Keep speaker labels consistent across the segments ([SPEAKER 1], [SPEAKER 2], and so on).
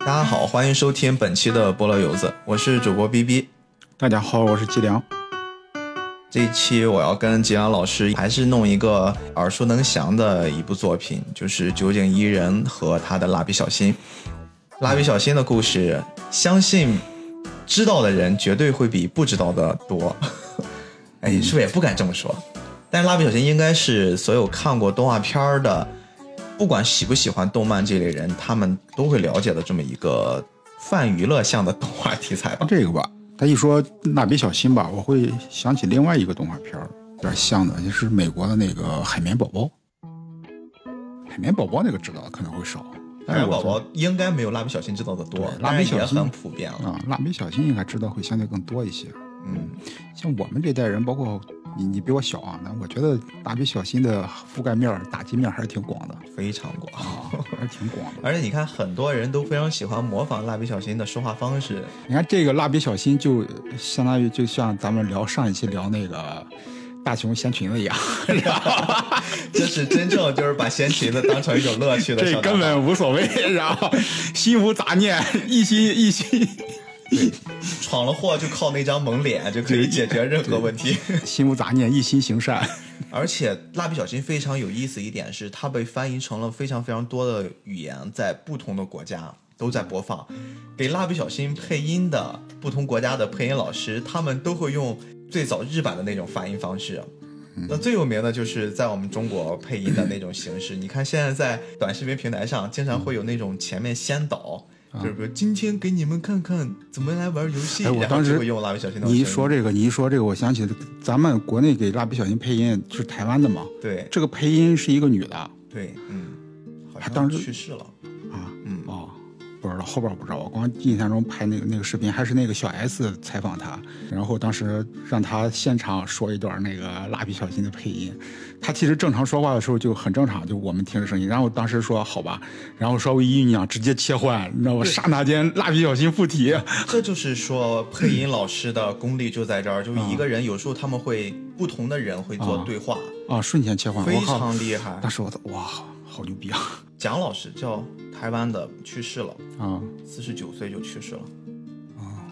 [SPEAKER 1] 大家好，欢迎收听本期的菠萝油子，我是主播 B B。
[SPEAKER 2] 大家好，我是季良。
[SPEAKER 1] 这一期我要跟吉良老师还是弄一个耳熟能详的一部作品，就是酒井一人和他的蜡笔小新。蜡笔小新的故事，相信知道的人绝对会比不知道的多。哎，是不是也不敢这么说？但是蜡笔小新应该是所有看过动画片儿的，不管喜不喜欢动漫这类人，他们都会了解的这么一个泛娱乐向的动画题材吧。
[SPEAKER 2] 这个吧，他一说蜡笔小新吧，我会想起另外一个动画片儿，有点像的，就是美国的那个海绵宝宝。海绵宝宝那个知道的可能会少，
[SPEAKER 1] 海绵宝宝应该没有蜡笔小新知道的多，
[SPEAKER 2] 蜡笔小新
[SPEAKER 1] 很普遍了。
[SPEAKER 2] 啊，蜡笔小新应该知道会相对更多一些。
[SPEAKER 1] 嗯，
[SPEAKER 2] 像我们这代人，包括你，你比我小啊，那我觉得蜡笔小新的覆盖面儿、打击面儿还是挺广的
[SPEAKER 1] 非常广。
[SPEAKER 2] 啊，还是挺广的。
[SPEAKER 1] 而且你看，很多人都非常喜欢模仿蜡笔小新的说话方式。
[SPEAKER 2] 你看这个蜡笔小新，就相当于就像咱们聊上一期聊那个大熊掀裙子一样，知道吧？
[SPEAKER 1] 这是真正就是把掀裙子当成一种乐趣的
[SPEAKER 2] 这。根本无所谓，然后心无杂念，一心一心
[SPEAKER 1] 闯了祸就靠那张萌脸就可以解决任何问题。
[SPEAKER 2] 心无杂念，一心行善。
[SPEAKER 1] 而且蜡笔小新非常有意思一点是，它被翻译成了非常非常多的语言，在不同的国家都在播放。给蜡笔小新配音的不同国家的配音老师，他们都会用最早日版的那种发音方式。那最有名的就是在我们中国配音的那种形式。你看现在在短视频平台上，经常会有那种前面先导。就是说，今天给你们看看怎么来玩游戏，
[SPEAKER 2] 哎我当时
[SPEAKER 1] 用蜡笔小新
[SPEAKER 2] 你。一说这个，你一说这个，我想起咱们国内给蜡笔小新配音是台湾的嘛？
[SPEAKER 1] 对
[SPEAKER 2] 这个配音是一个女的啊，
[SPEAKER 1] 对，嗯，好像
[SPEAKER 2] 当时
[SPEAKER 1] 去世了。
[SPEAKER 2] 不知道后边不知道，我光印象中拍那个那个视频还是那个小 S 采访他，然后当时让他现场说一段那个蜡笔小新的配音，他其实正常说话的时候就很正常，就我们听着声音，然后当时说好吧，然后稍微一酝酿，直接切换，你知道吗？刹那间蜡笔小新附体，
[SPEAKER 1] 这就是说，配音老师的功力就在这儿，就是一个人有时候他们会不同的人会做对话，
[SPEAKER 2] 啊，瞬间切换，
[SPEAKER 1] 非！常厉害。
[SPEAKER 2] 当时我哇，好牛逼啊！
[SPEAKER 1] 蒋老师叫台湾的，去世了，
[SPEAKER 2] 啊，
[SPEAKER 1] 四十九岁就去世了啊。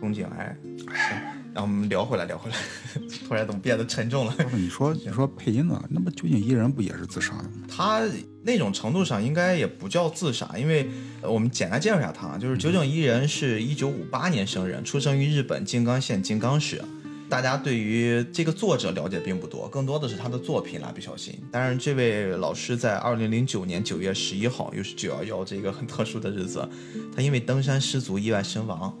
[SPEAKER 1] 宫颈癌。行，让我们聊回来，聊回来，突然怎么变得沉重了？
[SPEAKER 2] 你说 你说配音的，那么究竟一人不也是自杀的吗？
[SPEAKER 1] 他那种程度上应该也不叫自杀，因为呃我们简单介绍一下他啊，就是九井一人是一九五八年生人，出生于日本静冈县静冈市。大家对于这个作者了解并不多，更多的是他的作品《蜡笔小新》。当然，这位老师在二零零九年九月十一号，又是九幺幺这个很特殊的日子，他因为登山失足意外身亡。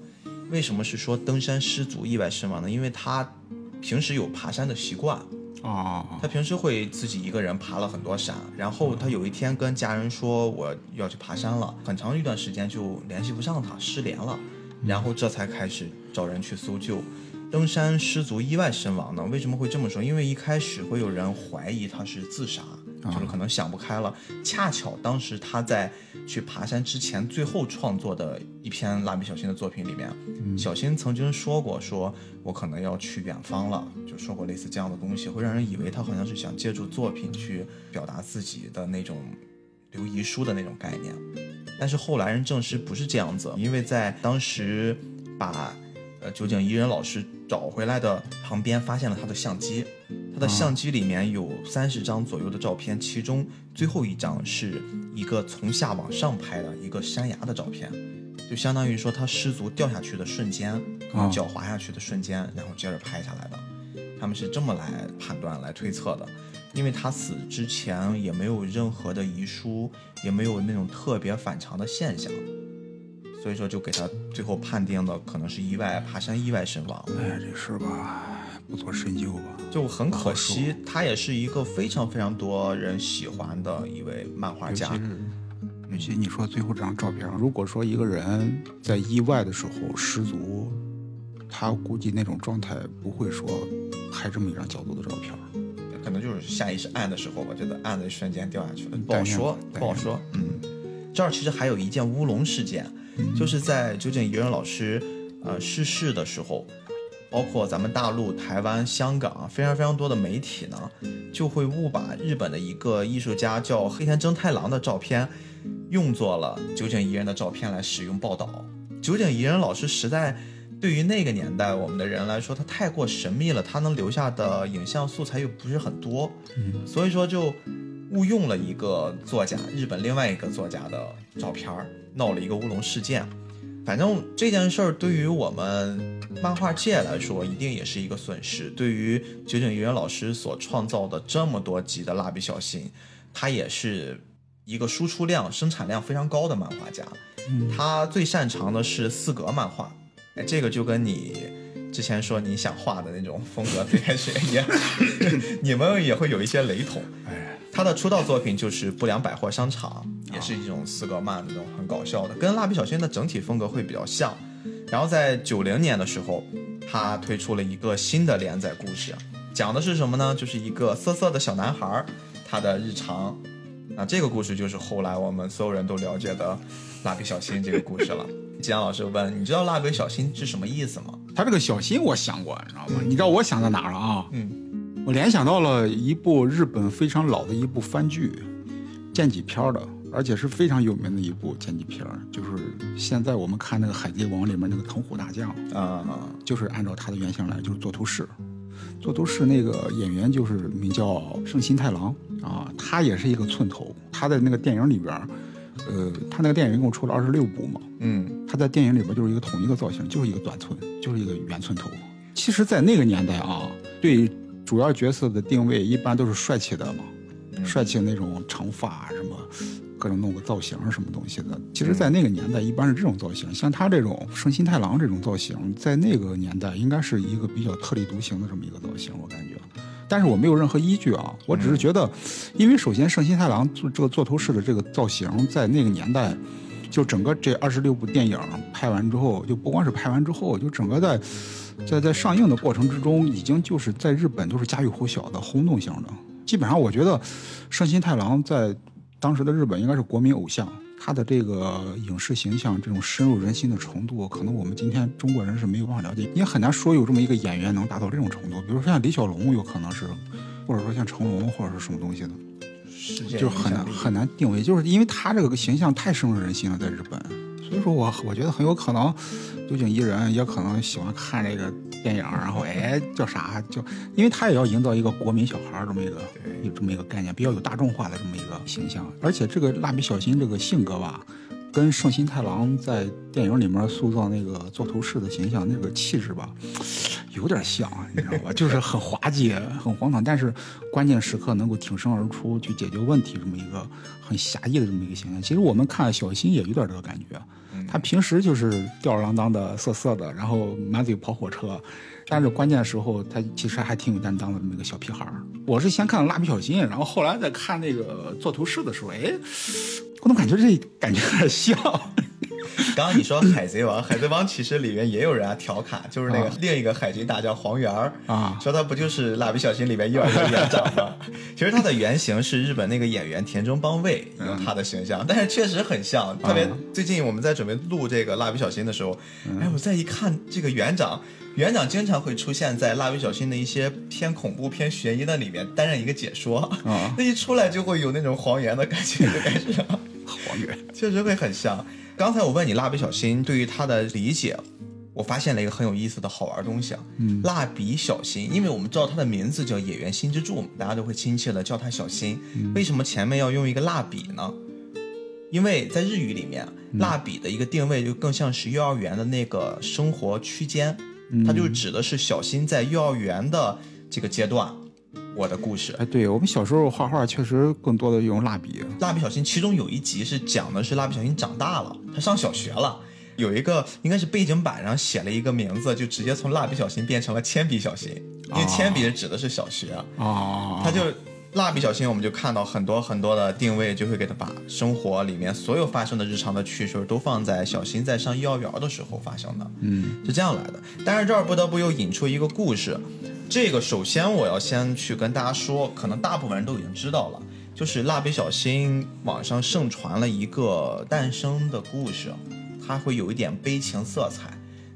[SPEAKER 1] 为什么是说登山失足意外身亡呢？因为他平时有爬山的习惯，
[SPEAKER 2] 啊
[SPEAKER 1] 他平时会自己一个人爬了很多山，然后他有一天跟家人说我要去爬山了，很长一段时间就联系不上他，失联了，然后这才开始找人去搜救。登山失足意外身亡呢？为什么会这么说？因为一开始会有人怀疑他是自杀，就是可能想不开了。恰巧当时他在去爬山之前，最后创作的一篇蜡笔小新的作品里面，小新曾经说过，说我可能要去远方了，就说过类似这样的东西，会让人以为他好像是想借助作品去表达自己的那种留遗书的那种概念。但是后来人证实不是这样子，因为在当时把呃酒井一人老师找回来的旁边发现了他的相机，他的相机里面有三十张左右的照片，其中最后一张是一个从下往上拍的一个山崖的照片，就相当于说他失足掉下去的瞬间，可能脚滑下去的瞬间，然后接着拍下来的。他们是这么来判断、来推测的，因为他死之前也没有任何的遗书，也没有那种特别反常的现象，所以说就给他最后判定的可能是意外爬山意外身亡。
[SPEAKER 2] 哎，这事儿吧，不做深究吧。
[SPEAKER 1] 就很可惜，他也是一个非常非常多人喜欢的一位漫画家。
[SPEAKER 2] 尤其你说最后这张照片，如果说一个人在意外的时候失足，他估计那种状态不会说拍这么一张角度的照片。
[SPEAKER 1] 可能就是下意识按的时候，我觉得按的一瞬间掉下去了，不好说，不好说。嗯，这儿其实还有一件乌龙事件，就是在酒井一人老师呃逝世的时候，包括咱们大陆、台湾、香港啊，非常非常多的媒体呢，就会误把日本的一个艺术家叫黑田征太郎的照片，用作了酒井宜人的照片来使用报道。酒井宜人老师实在对于那个年代我们的人来说，他太过神秘了，他能留下的影像素材又不是很多，
[SPEAKER 2] 嗯
[SPEAKER 1] 所以说就误用了一个作家，日本另外一个作家的照片儿，闹了一个乌龙事件。反正这件事儿对于我们漫画界来说，一定也是一个损失。对于九井宜人老师所创造的这么多集的蜡笔小新，他也是一个输出量、生产量非常高的漫画家。他最擅长的是四格漫画，哎，这个就跟你之前说你想画的那种风格最开始也，你们也会有一些雷同。
[SPEAKER 2] 哎，
[SPEAKER 1] 他的出道作品就是不良百货商场，也是一种四格漫那种很搞笑的，跟蜡笔小新的整体风格会比较像。然后在九零年的时候，他推出了一个新的连载故事，讲的是什么呢？就是一个色色的小男孩儿他的日常。那这个故事就是后来我们所有人都了解的蜡笔小新这个故事了。吉阳老师问：“你知道蜡笔小新是什么意思吗
[SPEAKER 2] 他这个小新我想过，你知道吗？你知道我想到哪儿了啊？
[SPEAKER 1] 嗯，
[SPEAKER 2] 我联想到了一部日本非常老的一部番剧，剑戟片儿的，而且是非常有名的一部剑戟片儿，就是现在我们看那个《海贼王》里面那个藤虎大将，？”
[SPEAKER 1] 啊、
[SPEAKER 2] 就是按照他的原型来，就是座头市。座头市那个演员就是名叫圣心太郎啊，他也是一个寸头。他在那个电影里边儿，呃，他那个电影一共出了二十六部嘛，
[SPEAKER 1] 嗯
[SPEAKER 2] 他在电影里边就是一个统一的造型，就是一个短寸，就是一个圆寸头。其实，在那个年代啊，对主要角色的定位一般都是帅气的嘛，帅气的那种长发什么，各种弄个造型什么东西的。其实，在那个年代一般是这种造型，像他这种圣心太郎这种造型，在那个年代应该是一个比较特立独行的这么一个造型，我感觉。但是我没有任何依据啊，我只是觉得，因为首先圣心太郎做这个座头市的这个造型，在那个年代。就整个这二十六部电影拍完之后，就不光是拍完之后，就整个在在在上映的过程之中，已经就是在日本都是家喻户晓的轰动性的。基本上，我觉得胜新太郎在当时的日本应该是国民偶像，他的这个影视形象这种深入人心的程度，可能我们今天中国人是没有办法了解，也很难说有这么一个演员能达到这种程度。比如说像李小龙，有可能是，或者说像成龙，或者是什么东西的。就很难很难定位，就是因为他这个形象太深入人心了，在日本，所以说我我觉得很有可能，酒井一人也可能喜欢看这个电影，然后哎叫啥就，因为他也要营造一个国民小孩儿这么一个有这么一个概念，比较有大众化的这么一个形象，而且这个蜡笔小新这个性格吧。跟圣心太郎在电影里面塑造那个座头市的形象，那个气质吧，有点像，你知道吧？就是很滑稽、很荒唐，但是关键时刻能够挺身而出去解决问题，这么一个很侠义的这么一个形象。其实我们看小新也有点这个感觉，他平时就是吊儿郎当的、色色的，然后满嘴跑火车，但是关键时候他其实还挺有担当的那么一个小屁孩儿。我是先看了蜡笔小新，然后后来再看那个做图师的时候，哎，我怎么感觉这感觉有点像？
[SPEAKER 1] 刚刚你说《海贼王》，《海贼王》其实里面也有人啊调侃，就是那个另一个海军大将黄猿儿
[SPEAKER 2] 啊
[SPEAKER 1] 说他不就是《蜡笔小新》里面幼儿园园长吗？其实他的原型是日本那个演员田中邦卫有他的形象，但是确实很像。特别最近我们在准备录这个《蜡笔小新》的时候，哎，我再一看这个园长。园长经常会出现在蜡笔小新的一些偏恐怖、偏悬疑的里面担任一个解说，
[SPEAKER 2] 啊
[SPEAKER 1] 那一出来就会有那种黄猿的感觉，就开始了。
[SPEAKER 2] 黄猿
[SPEAKER 1] 确实会很像。刚才我问你蜡笔小新对于他的理解，我发现了一个很有意思的好玩东西啊。嗯，蜡笔小新，因为我们知道他的名字叫野原新之助，大家都会亲切的叫他小新。为什么前面要用一个蜡笔呢？因为在日语里面，蜡笔的一个定位就更像是幼儿园的那个生活区间，它就指的是小新在幼儿园的这个阶段。我的故事，
[SPEAKER 2] 哎，对我们小时候画画确实更多的用蜡笔。
[SPEAKER 1] 蜡笔小新其中有一集是讲的是蜡笔小新长大了，他上小学了。有一个应该是背景板上写了一个名字，就直接从蜡笔小新变成了铅笔小新，因为铅笔指的是小学。
[SPEAKER 2] 啊，
[SPEAKER 1] 他就蜡笔小新，我们就看到很多很多的定位，就会给他把生活里面所有发生的日常的趣事都放在小新在上幼儿园的时候发生的，
[SPEAKER 2] 嗯，
[SPEAKER 1] 是这样来的。但是这儿不得不又引出一个故事，这个首先我要先去跟大家说，可能大部分人都已经知道了，就是蜡笔小新网上盛传了一个诞生的故事，它会有一点悲情色彩。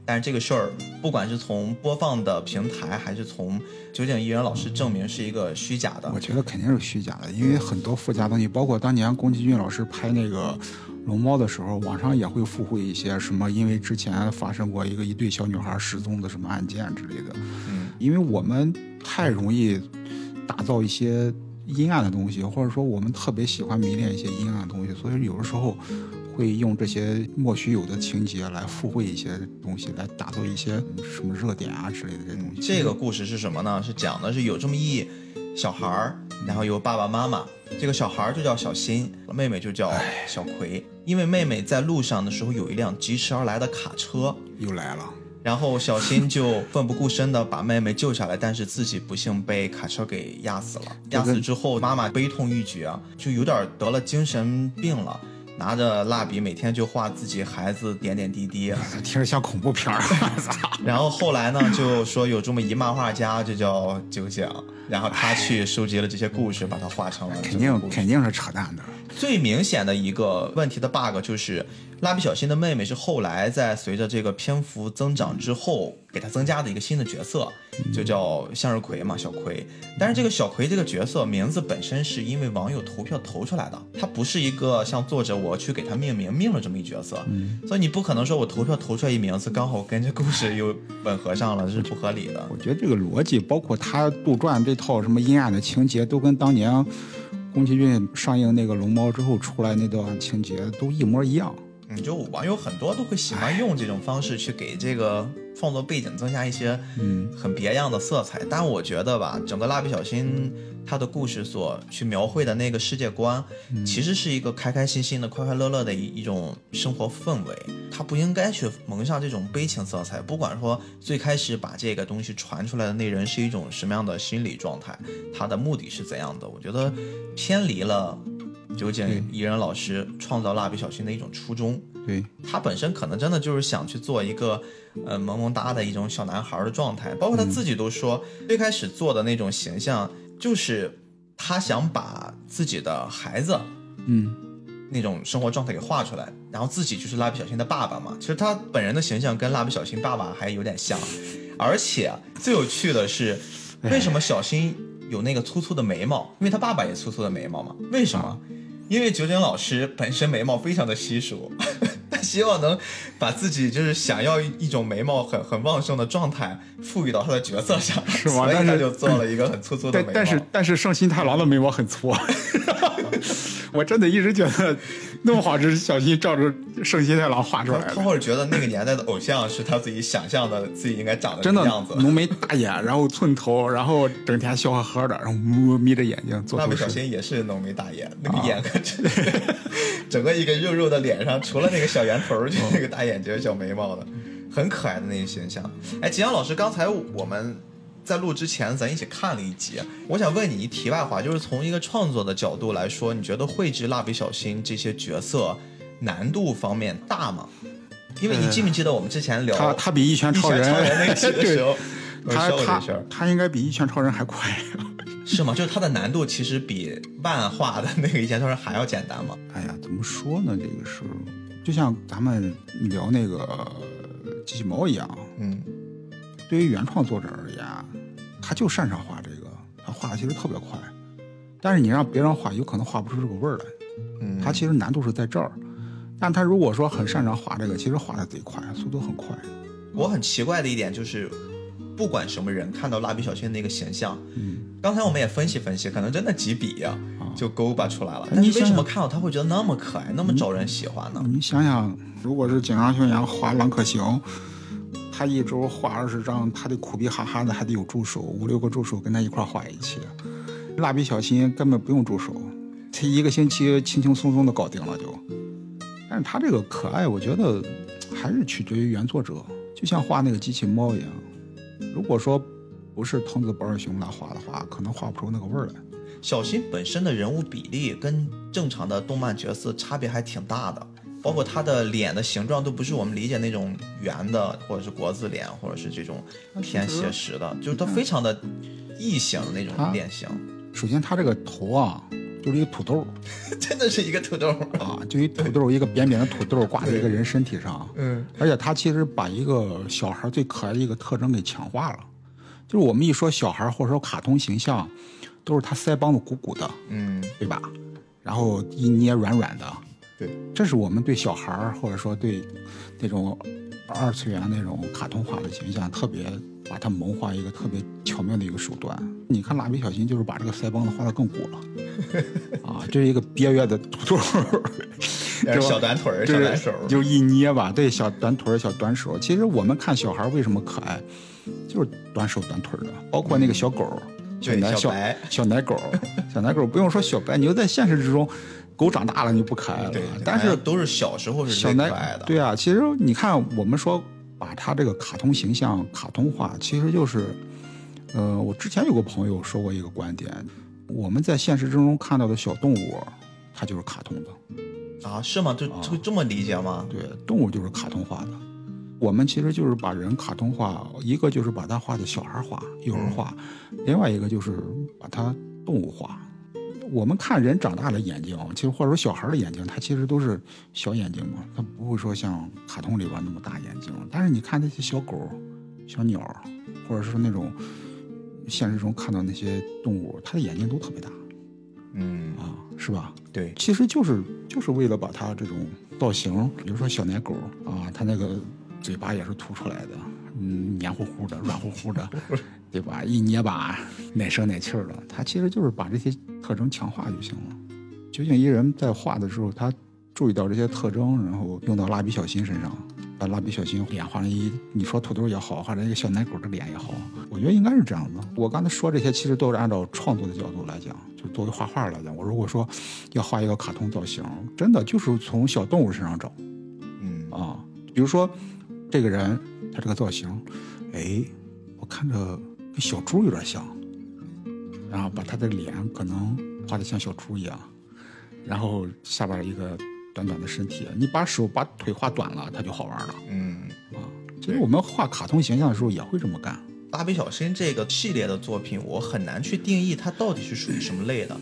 [SPEAKER 1] 但是这个事儿，不管是从播放的平台，还是从酒井一人老师证明是一个虚假的
[SPEAKER 2] 我，觉得肯定是虚假的，因为很多附加东西，包括当年宫崎骏老师拍那个龙猫的时候，网上也会附会一些什么，因为之前发生过一个一对小女孩失踪的什么案件之类的。
[SPEAKER 1] 嗯，
[SPEAKER 2] 因为我们太容易打造一些阴暗的东西，或者说我们特别喜欢迷恋一些阴暗的东西，所以有的时候会用这些莫须有的情节来附会一些东西，来打造一些什么热点啊之类的这些东西。
[SPEAKER 1] 这个故事是什么呢？是讲的是有这么一小孩儿，然后有爸爸妈妈，这个小孩儿就叫小新，妹妹就叫小葵。因为妹妹在路上的时候有一辆疾驰而来的卡车，
[SPEAKER 2] 又来了，
[SPEAKER 1] 然后小新就奋不顾身的把妹妹救下来，但是自己不幸被卡车给压死了。压死之后，妈妈悲痛欲绝啊，就有点得了精神病了。拿着蜡笔每天就画自己孩子点点滴滴，
[SPEAKER 2] 听着像恐怖片儿。
[SPEAKER 1] 然后后来呢，就说有这么一漫画家，就叫九井，然后他去收集了这些故事，把它画成了
[SPEAKER 2] 肯定肯定是扯淡的。
[SPEAKER 1] 最明显的一个问题的 bug 就是，蜡笔小新的妹妹是后来在随着这个篇幅增长之后，给她增加的一个新的角色，就叫向日葵嘛，小葵。但是这个小葵这个角色名字本身是因为网友投票投出来的，它不是一个像作者我去给它命名命了这么一角色，所以你不可能说我投票投出来一名字刚好跟这故事又吻合上了，这是不合理的。
[SPEAKER 2] 我觉得这个逻辑，包括他杜撰这套什么阴暗的情节，都跟当年宫崎骏上映那个《龙猫》之后出来那段情节都一模一样。
[SPEAKER 1] 嗯，就网友很多都会喜欢用这种方式去给这个创作背景增加一些
[SPEAKER 2] 嗯
[SPEAKER 1] 很别样的色彩。但我觉得吧，整个蜡笔小新它的故事所去描绘的那个世界观，其实是一个开开心心的、快快乐乐的一一种生活氛围。它不应该去蒙上这种悲情色彩。不管说最开始把这个东西传出来的那人是一种什么样的心理状态，他的目的是怎样的，我觉得偏离了。酒井一人老师创造蜡笔小新的一种初衷，
[SPEAKER 2] 对，
[SPEAKER 1] 他本身可能真的就是想去做一个，呃，萌萌哒的一种小男孩的状态，包括他自己都说，最开始做的那种形象，就是他想把自己的孩子
[SPEAKER 2] 嗯，
[SPEAKER 1] 那种生活状态给画出来，然后自己就是蜡笔小新的爸爸嘛。其实他本人的形象跟蜡笔小新爸爸还有点像，而且最有趣的是，为什么小新有那个粗粗的眉毛？因为他爸爸也粗粗的眉毛嘛。为什么？因为九井老师本身眉毛非常的稀疏，他希望能把自己就是想要一种眉毛很很旺盛的状态赋予到他的角色上，
[SPEAKER 2] 是吗
[SPEAKER 1] 所以
[SPEAKER 2] 但是
[SPEAKER 1] 他就做了一个很粗粗的眉毛。
[SPEAKER 2] 但但是但是圣心太郎的眉毛很粗，我真的一直觉得那么好吃小新照着圣心太郎画出来的。
[SPEAKER 1] 他或者觉得那个年代的偶像是他自己想象的自己应该长的
[SPEAKER 2] 真的
[SPEAKER 1] 样子。
[SPEAKER 2] 浓眉大眼，然后寸头，然后整天笑呵呵的，然后眯眯着眼睛做
[SPEAKER 1] 蜡笔小。新也是浓眉大眼，那个眼可真是 整个一个肉肉的脸上，除了那个小圆头儿，就那个大眼睛、小眉毛的，很可爱的那个形象。哎，吉阳老师，刚才我们在录之前，咱一起看了一集，我想问你一题外话，就是从一个创作的角度来说，你觉得绘制蜡笔小新这些角色难度方面大吗？因为你记不记得我们之前聊
[SPEAKER 2] 他他比一拳超人
[SPEAKER 1] 那个期的时候，我
[SPEAKER 2] 他他。他应该比一拳超人还快。
[SPEAKER 1] 是吗？就是它的难度其实比漫画的那个《一拳超人》还要简单吗？
[SPEAKER 2] 哎呀，怎么说呢？这个是就像咱们聊那个机器猫一样，
[SPEAKER 1] 嗯，
[SPEAKER 2] 对于原创作者而言，他就擅长画这个，他画的其实特别快。但是你让别人画，有可能画不出这个味儿来。
[SPEAKER 1] 嗯
[SPEAKER 2] 他其实难度是在这儿。但他如果说很擅长画这个，其实画的贼快，速度很快。
[SPEAKER 1] 我很奇怪的一点就是，不管什么人看到蜡笔小新那个形象，
[SPEAKER 2] 嗯，
[SPEAKER 1] 刚才我们也分析分析，可能真的几笔呀、
[SPEAKER 2] 啊
[SPEAKER 1] 就勾巴出来了。但是为什么看到他会觉得那么可爱，那么招人喜欢呢？
[SPEAKER 2] 你想想，如果是井上雄彦画《狼可行》，他一周画二十张，他得苦逼哈哈的，还得有助手，五六个助手跟他一块画一期。蜡笔小新根本不用助手，他一个星期轻轻松松的搞定了就。但是他这个可爱，我觉得还是取决于原作者，就像画那个机器猫一样。如果说不是藤子不二雄来画的话，可能画不出那个味儿来。
[SPEAKER 1] 小新本身的人物比例跟正常的动漫角色差别还挺大的，包括他的脸的形状都不是我们理解那种圆的，或者是国字脸，或者是这种偏写实的，就是他非常的异形的那种脸型。
[SPEAKER 2] 首先，他这个头啊，就是一个土豆
[SPEAKER 1] 真的是一个土豆。
[SPEAKER 2] 啊，就一土豆，一个扁扁的土豆挂在一个人身体上。
[SPEAKER 1] 嗯，
[SPEAKER 2] 而且他其实把一个小孩最可爱的一个特征给强化了，就是我们一说小孩或者说卡通形象，都是他腮帮子鼓鼓的，
[SPEAKER 1] 嗯，
[SPEAKER 2] 对吧？然后一捏软软的，
[SPEAKER 1] 对，
[SPEAKER 2] 这是我们对小孩儿或者说对那种二次元那种卡通化的形象，特别把它萌化一个特别巧妙的一个手段。你看蜡笔小新就是把这个腮帮子画得更鼓了，啊，这是一个憋月的土豆
[SPEAKER 1] 小短腿儿、
[SPEAKER 2] 就是
[SPEAKER 1] 小短手，
[SPEAKER 2] 就一捏吧，对，小短腿儿、小短手。其实我们看小孩儿为什么可爱，就是短手短腿儿的，包括那个小狗儿，小
[SPEAKER 1] 对
[SPEAKER 2] 奶小
[SPEAKER 1] 小白。
[SPEAKER 2] 小奶狗儿，小奶狗儿不用说小白，你就在现实之中，狗长大了你不可爱了
[SPEAKER 1] 对，，
[SPEAKER 2] 但是
[SPEAKER 1] 都是小时候是
[SPEAKER 2] 小
[SPEAKER 1] 可爱的。
[SPEAKER 2] 对啊，其实你看我们说把它这个卡通形象卡通化，其实就是，呃，我之前有个朋友说过一个观点，我们在现实之中看到的小动物，它就是卡通的。
[SPEAKER 1] 啊，是吗？就就这么理解吗？
[SPEAKER 2] 对，动物就是卡通化的。我们其实就是把人卡通化，一个就是把它画的小孩化、幼儿化，另外一个就是把它动物化。我们看人长大的眼睛，其实或者说小孩的眼睛，它其实都是小眼睛嘛，它不会说像卡通里边那么大眼睛。但是你看那些小狗、小鸟，或者是那种现实中看到那些动物，它的眼睛都特别大
[SPEAKER 1] 嗯，
[SPEAKER 2] 啊，是吧？
[SPEAKER 1] 对，
[SPEAKER 2] 其实就是就是为了把它这种造型，比如说小奶狗啊，它那个嘴巴也是凸出来的，嗯，黏糊糊的、软乎乎的，对吧？一捏吧，奶声奶气儿的。它其实就是把这些特征强化就行了。究竟一人在画的时候，他注意到这些特征，然后用到蜡笔小新身上，把蜡笔小新脸画成一，你说土豆也好，画成一个小奶狗的脸也好，我觉得应该是这样子。我刚才说这些，其实都是按照创作的角度来讲，就作为画画来讲，我如果说要画一个卡通造型，真的就是从小动物身上找
[SPEAKER 1] 嗯，
[SPEAKER 2] 啊。比如说这个人他这个造型，哎，我看着跟小猪有点像，然后把他的脸可能画的像小猪一样，然后下边一个短短的身体，你把手把腿画短了，他就好玩了
[SPEAKER 1] 嗯，
[SPEAKER 2] 啊。其实我们画卡通形象的时候也会这么干。
[SPEAKER 1] 蜡笔小新这个系列的作品，我很难去定义它到底是属于什么类的。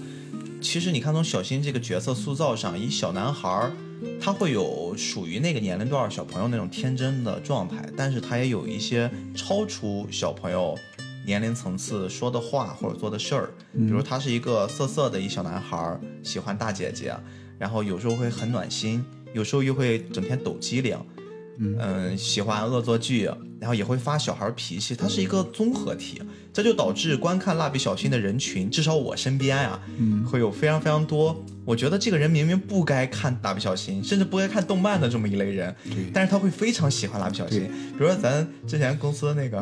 [SPEAKER 1] 其实你看，从小新这个角色塑造上，以小男孩儿，他会有属于那个年龄段小朋友那种天真的状态，但是他也有一些超出小朋友年龄层次说的话或者做的事儿。比如他是一个色色的一小男孩，喜欢大姐姐，然后有时候会很暖心，有时候又会整天抖机灵。嗯，喜欢恶作剧，然后也会发小孩脾气，它是一个综合体，这就导致观看蜡笔小新的人群，至少我身边啊，
[SPEAKER 2] 嗯。
[SPEAKER 1] 会有非常非常多，我觉得这个人明明不该看蜡笔小新，甚至不该看动漫的这么一类人，
[SPEAKER 2] 对。
[SPEAKER 1] 但是他会非常喜欢蜡笔小新。比如说咱之前公司那个，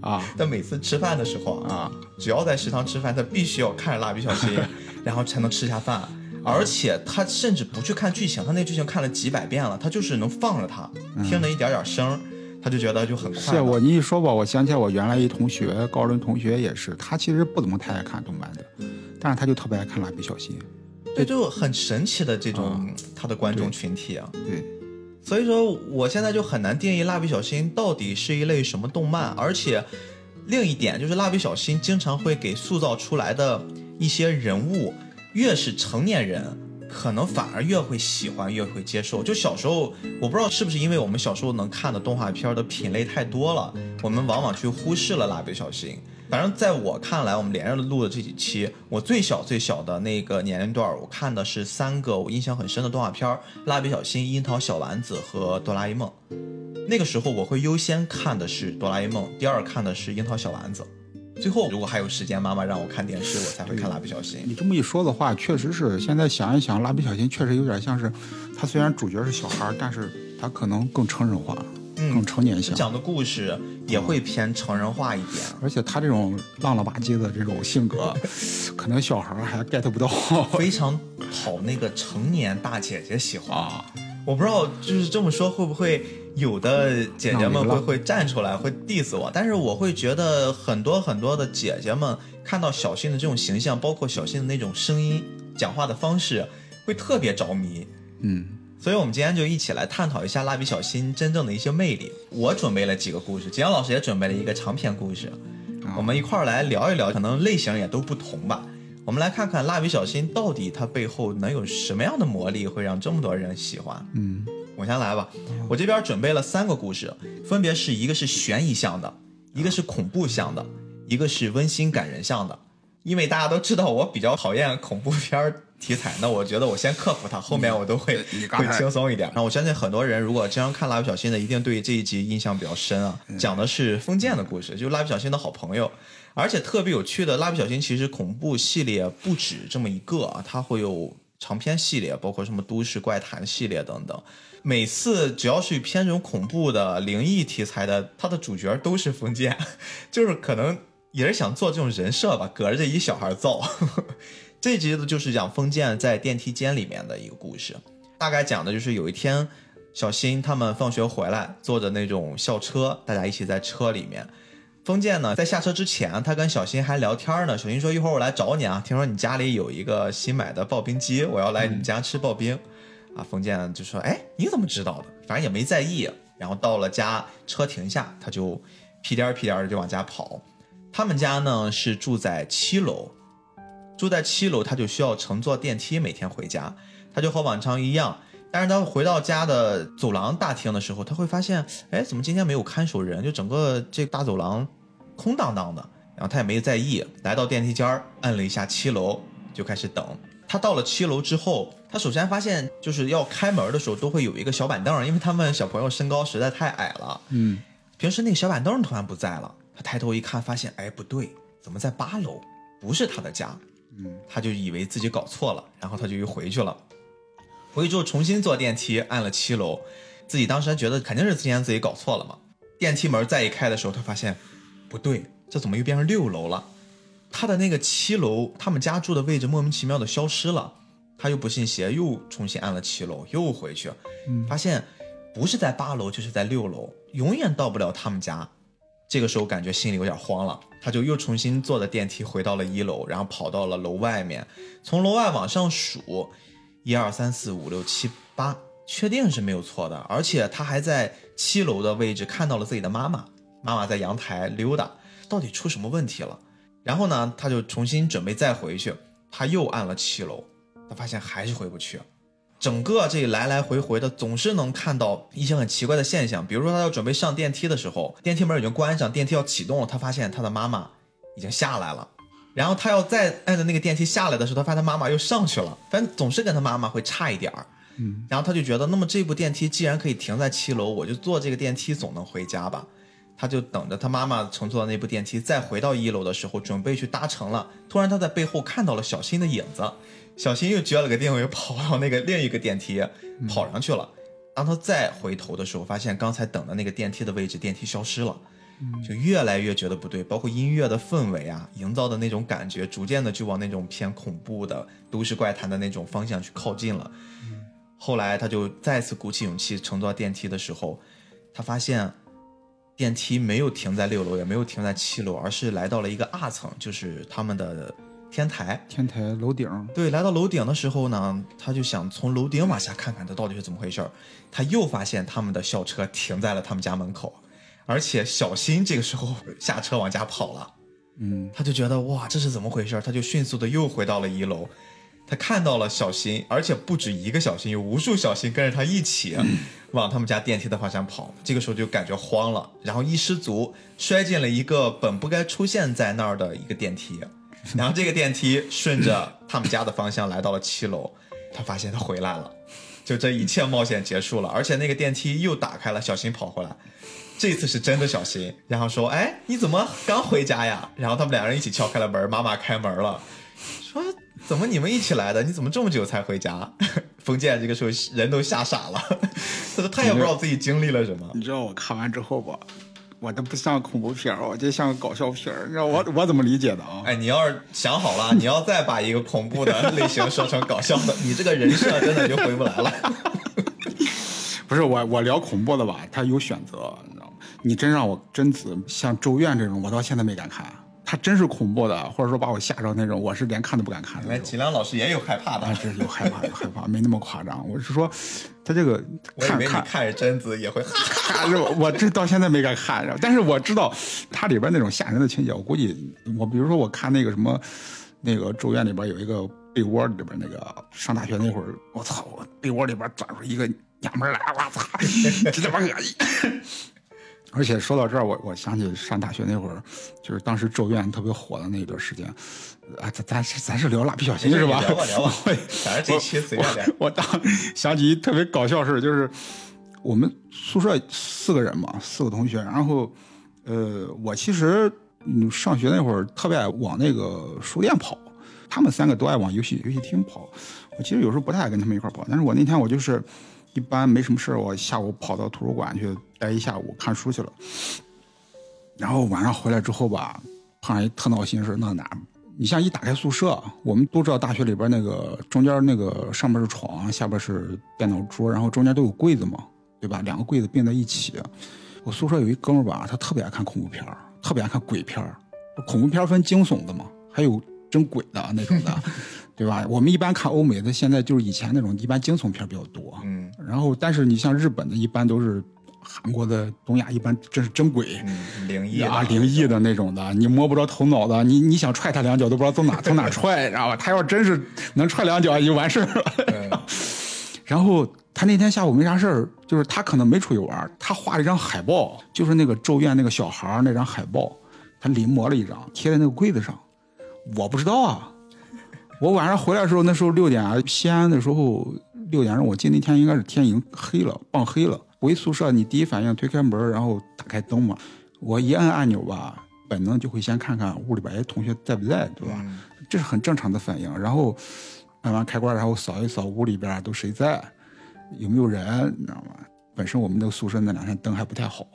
[SPEAKER 2] 啊。
[SPEAKER 1] 他每次吃饭的时候
[SPEAKER 2] 啊，
[SPEAKER 1] 只要在食堂吃饭，他必须要看着蜡笔小新，然后才能吃下饭。而且他甚至不去看剧情，他那剧情看了几百遍了，他就是能放着它，听着一点点声儿，他就觉得就很快乐。
[SPEAKER 2] 是我你一说吧，我想起来我原来一同学，高中同学也是，他其实不怎么太爱看动漫的，但是他就特别爱看蜡笔小新。
[SPEAKER 1] 对，就很神奇的这种他的观众群体啊。
[SPEAKER 2] 对，
[SPEAKER 1] 所以说，我现在就很难定义蜡笔小新到底是一类什么动漫，而且另一点就是蜡笔小新经常会给塑造出来的一些人物，越是成年人。可能反而越会喜欢，越会接受。就小时候，我不知道是不是因为我们小时候能看的动画片的品类太多了，我们往往去忽视了蜡笔小新。反正在我看来，我们连着录的这几期，我最小最小的那个年龄段，我看的是三个我印象很深的动画片：蜡笔小新、樱桃小丸子和哆啦 A 梦。那个时候我会优先看的是哆啦 A 梦，第二看的是樱桃小丸子，最后如果还有时间，妈妈让我看电视，我才会看蜡笔小新。
[SPEAKER 2] 你这么一说的话，确实是。现在想一想，蜡笔小新确实有点像是，他虽然主角是小孩，但是他可能更成人化，
[SPEAKER 1] 嗯
[SPEAKER 2] 更成年向。
[SPEAKER 1] 讲的故事也会偏成人化一点，
[SPEAKER 2] 而且他这种浪了吧唧的这种性格，可能小孩还 get 不到
[SPEAKER 1] 非常讨那个成年大姐姐喜欢。
[SPEAKER 2] 啊。
[SPEAKER 1] 我不知道就是这么说会不会有的姐姐们会会站出来会 diss 我，但是我会觉得很多很多的姐姐们看到小新的这种形象，包括小新的那种声音、讲话的方式，会特别着迷。
[SPEAKER 2] 嗯，
[SPEAKER 1] 所以，我们今天就一起来探讨一下蜡笔小新真正的一些魅力。我准备了几个故事，景阳老师也准备了一个长篇故事，我们一块儿来聊一聊，可能类型也都不同吧。我们来看看蜡笔小新到底它背后能有什么样的魔力，会让这么多人喜欢。
[SPEAKER 2] 嗯，
[SPEAKER 1] 我先来吧，我这边准备了三个故事，分别是一个是悬疑向的，一个是恐怖向的，一个是温馨感人向的。因为大家都知道我比较讨厌恐怖片儿题材，那我觉得我先克服它，后面我都会会轻松一点。那我相信很多人如果经常看蜡笔小新的，一定对这一集印象比较深啊。讲的是封建的故事，就是蜡笔小新的好朋友。而且特别有趣的，蜡笔小新其实恐怖系列不止这么一个啊，它会有长篇系列，包括什么都市怪谈系列等等。每次只要是偏这种恐怖的、灵异题材的，它的主角都是封建，就是可能也是想做这种人设吧，隔着这一小孩造。这集的就是讲封建在电梯间里面的一个故事，大概讲的就是有一天，小新他们放学回来，坐着那种校车，大家一起在车里面。封建呢，在下车之前，他跟小新还聊天呢。小新说：“一会儿我来找你啊，听说你家里有一个新买的刨冰机，我要来你家吃刨冰。啊，冯建就说：“哎，你怎么知道的？反正也没在意。”然后到了家，车停下，他就屁颠儿屁颠儿的就往家跑。他们家呢是住在七楼，住在七楼，他就需要乘坐电梯每天回家。他就和往常一样，但是他回到家的走廊大厅的时候，他会发现，哎，怎么今天没有看守人？就整个这大走廊空荡荡的。然后他也没在意，来到电梯间儿，按了一下七楼，就开始等。他到了七楼之后，他首先发现就是要开门的时候都会有一个小板凳，因为他们小朋友身高实在太矮了。
[SPEAKER 2] 嗯，
[SPEAKER 1] 平时那个小板凳突然不在了，他抬头一看，发现哎不对，怎么在八楼？不是他的家。
[SPEAKER 2] 嗯，
[SPEAKER 1] 他就以为自己搞错了，然后他就又回去了。回去之后重新坐电梯，按了七楼，自己当时还觉得肯定是之前自己搞错了嘛。电梯门再一开的时候，他发现不对，这怎么又变成六楼了？他的那个七楼，他们家住的位置莫名其妙的消失了。他又不信邪，又重新按了七楼，又回去，发现不是在八楼就是在六楼，永远到不了他们家。这个时候感觉心里有点慌了，他就又重新坐的电梯回到了一楼，然后跑到了楼外面，从楼外往上数，一二三四五六七八，确定是没有错的，而且他还在七楼的位置看到了自己的妈妈，妈妈在阳台溜达，到底出什么问题了？然后呢，他就重新准备再回去，他又按了七楼，他发现还是回不去。整个这来来回回的，总是能看到一些很奇怪的现象。比如说，他要准备上电梯的时候，电梯门已经关上，电梯要启动了，他发现他的妈妈已经下来了。然后他要再按着那个电梯下来的时候，他发现他妈妈又上去了。反正总是跟他妈妈会差一点儿。
[SPEAKER 2] 嗯，
[SPEAKER 1] 然后他就觉得，那么这部电梯既然可以停在七楼，我就坐这个电梯总能回家吧。他就等着他妈妈乘坐的那部电梯再回到一楼的时候，准备去搭乘了。突然他在背后看到了小新的影子，小新又撅了个腚，又跑到那个另一个电梯跑上去了。当他再回头的时候，发现刚才等的那个电梯的位置，电梯消失了，就越来越觉得不对。包括音乐的氛围啊，营造的那种感觉，逐渐的就往那种偏恐怖的都市怪谈的那种方向去靠近了。后来他就再次鼓起勇气乘坐电梯的时候，他发现电梯没有停在六楼，也没有停在七楼，而是来到了一个二层，就是他们的天台。
[SPEAKER 2] 天台楼顶，
[SPEAKER 1] 对，来到楼顶的时候呢，他就想从楼顶往下看看，这到底是怎么回事儿。他又发现他们的校车停在了他们家门口，而且小新这个时候下车往家跑了。
[SPEAKER 2] 嗯，
[SPEAKER 1] 他就觉得哇，这是怎么回事儿？他就迅速的又回到了一楼，他看到了小新，而且不止一个小新，有无数小新跟着他一起往他们家电梯的方向跑。这个时候就感觉慌了，然后一失足摔进了一个本不该出现在那儿的一个电梯，然后这个电梯顺着他们家的方向来到了七楼，他发现他回来了，就这一切冒险结束了，而且那个电梯又打开了，小新跑回来。这次是真的小新，然后说：“哎，你怎么刚回家呀？”然后他们两人一起敲开了门，妈妈开门了，说：“怎么你们一起来的？你怎么这么久才回家？” 封建这个时候人都吓傻了，他说他也不知道自己经历了什么。
[SPEAKER 2] 你知道我看完之后吧，我这不像恐怖片儿，我这像个搞笑片儿。你知道我我怎么理解的啊？
[SPEAKER 1] 哎，你要是想好了，你要再把一个恐怖的类型说成搞笑的，你这个人设真的就回不来了。
[SPEAKER 2] 不是我，我聊恐怖的吧，他有选择，你知道吗？你真让我贞子像《咒怨》这种，我到现在没敢看。他真是恐怖的，或者说把我吓着那种，我是连看都不敢看的
[SPEAKER 1] 哎，
[SPEAKER 2] 那种。
[SPEAKER 1] 齐良老师也有害怕的
[SPEAKER 2] 啊，，这有害怕，有害怕，没那么夸张。我是说，他这个看看
[SPEAKER 1] 看着贞子也会哈哈。
[SPEAKER 2] 看着我这到现在没敢看，但是我知道它里边那种吓人的情节，我估计我比如说我看那个什么。那个咒怨里边有一个被窝里边那个上大学那会儿，我操，我被窝里边钻出一个娘们来，我操，真他妈恶心。而且说到这儿，我我想起上大学那会儿，就是当时咒怨特别火的那一段时间，啊，咱咱是咱是聊蜡笔小新是吧？
[SPEAKER 1] 聊吧聊吧
[SPEAKER 2] 我
[SPEAKER 1] 反正这期随便聊。
[SPEAKER 2] 我当想起一特别搞笑事儿，就是我们宿舍四个人嘛，四个同学，然后呃，我其实嗯上学那会儿特别爱往那个书店跑，他们三个都爱往游戏游戏厅跑，我其实有时候不太爱跟他们一块儿跑，但是我那天我就是一般没什么事儿，我下午跑到图书馆去待一下午看书去了，然后晚上回来之后吧，碰上一特闹心事，那哪你像一打开宿舍，我们都知道大学里边那个中间那个上面是床，下边是电脑桌，然后中间都有柜子嘛，对吧？两个柜子并在一起。我宿舍有一哥们儿吧，他特别爱看恐怖片儿特别爱看鬼片儿恐怖片分惊悚的嘛，还有真鬼的那种的，对吧？我们一般看欧美的，现在就是以前那种一般惊悚片比较多。
[SPEAKER 1] 嗯
[SPEAKER 2] 然后，但是你像日本的，一般都是韩国的、东亚，一般真是真鬼。
[SPEAKER 1] 嗯，灵异
[SPEAKER 2] 啊，灵异的那种的，你摸不着头脑的，你你想踹他两脚都不知道从哪 从哪踹，知道吧？他要真是能踹两脚，就完事儿了。
[SPEAKER 1] 嗯
[SPEAKER 2] 然后他那天下午没啥事儿，就是他可能没出去玩，他画了一张海报，就是那个咒怨那个小孩那张海报，他临摹了一张贴在那个柜子上。我不知道啊，我晚上回来的时候，那时候六点啊，西安的时候六点钟，我记得那天应该是天已经黑了，傍黑了。回宿舍，你第一反应推开门，然后打开灯嘛。我一按按钮吧，本能就会先看看屋里边哎同学在不在，对吧？
[SPEAKER 1] 嗯
[SPEAKER 2] 这是很正常的反应。然后按完开关，然后扫一扫屋里边都谁在，有没有人，你知道吗？本身我们那个宿舍那两天灯还不太好，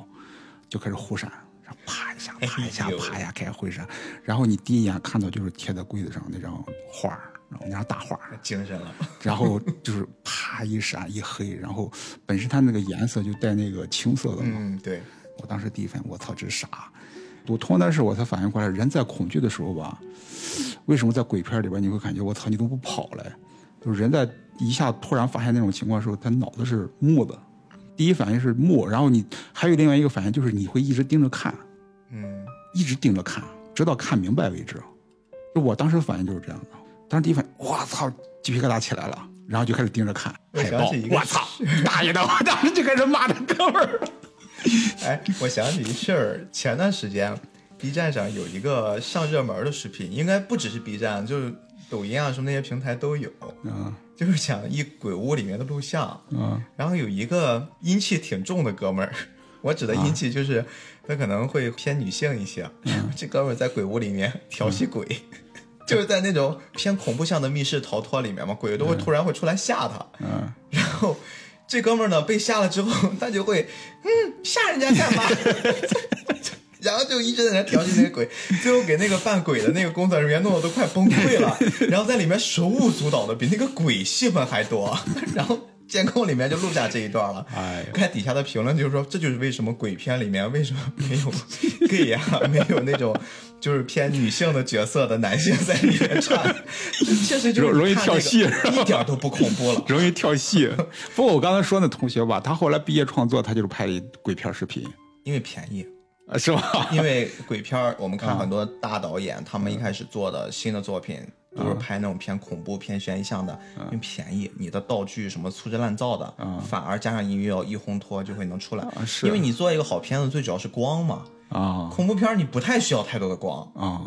[SPEAKER 2] 就开始忽闪，然后啪一下，啪一下啪一下开始忽闪。然后你第一眼看到就是贴在柜子上那张画儿，然后那张大画，
[SPEAKER 1] 精神了。
[SPEAKER 2] 然后就是啪一闪一黑，然后本身它那个颜色就带那个青色的嘛。
[SPEAKER 1] 嗯，对，
[SPEAKER 2] 我当时第一反应，我操，这是啥？我突然那时我才反应过来，人在恐惧的时候吧，为什么在鬼片里边你会感觉我操，你都不跑嘞？就是人在一下突然发现那种情况的时候，他脑子是木的，第一反应是木，然后你还有另外一个反应就是你会一直盯着看，
[SPEAKER 1] 嗯，
[SPEAKER 2] 一直盯着看，直到看明白为止。就我当时反应就是这样的，当时第一反应，我操，鸡皮疙瘩起来了，然后就开始盯着看
[SPEAKER 1] 我
[SPEAKER 2] 海报
[SPEAKER 1] 想起一，个
[SPEAKER 2] 我操，大爷的！我当时就开始骂这哥们儿。
[SPEAKER 1] 哎，我想起一事儿，前段时间 B 站上有一个上热门的视频，应该不只是 B 站，就是抖音啊什么那些平台都有，
[SPEAKER 2] 嗯
[SPEAKER 1] 就是讲一鬼屋里面的录像，
[SPEAKER 2] 嗯
[SPEAKER 1] 然后有一个阴气挺重的哥们儿，我指的阴气就是他可能会偏女性一些，这哥们儿在鬼屋里面调戏鬼。就是在那种偏恐怖向的密室逃脱里面嘛，鬼都会突然会出来吓他，
[SPEAKER 2] 嗯，
[SPEAKER 1] 然后这哥们儿呢被吓了之后，他就会嗯吓人家干嘛？然后就一直在那调戏那个鬼，最后给那个扮鬼的那个工作人员弄得都快崩溃了，然后在里面手舞足蹈的，比那个鬼戏份还多。然后监控里面就录下这一段了。看底下的评论就是说，这就是为什么鬼片里面为什么没有 gay 啊，没有那种就是偏女性的角色的男性在里面唱，确实就是
[SPEAKER 2] 容容易跳戏
[SPEAKER 1] 一点都不恐怖了。
[SPEAKER 2] 容易跳戏。不过我刚才说那同学吧，他后来毕业创作，他就是拍的鬼片视频，
[SPEAKER 1] 因为便宜，
[SPEAKER 2] 啊是吧？
[SPEAKER 1] 因为鬼片儿，我们看很多大导演，他们一开始做的新的作品都是拍那种偏恐怖、偏悬疑向的，因为便宜，你的道具什么粗制滥造的，反而加上音乐一烘托就会能出来。
[SPEAKER 2] 是
[SPEAKER 1] 因为你做一个好片子，最主要是光嘛。
[SPEAKER 2] 啊
[SPEAKER 1] 恐怖片你不太需要太多的光，
[SPEAKER 2] 啊，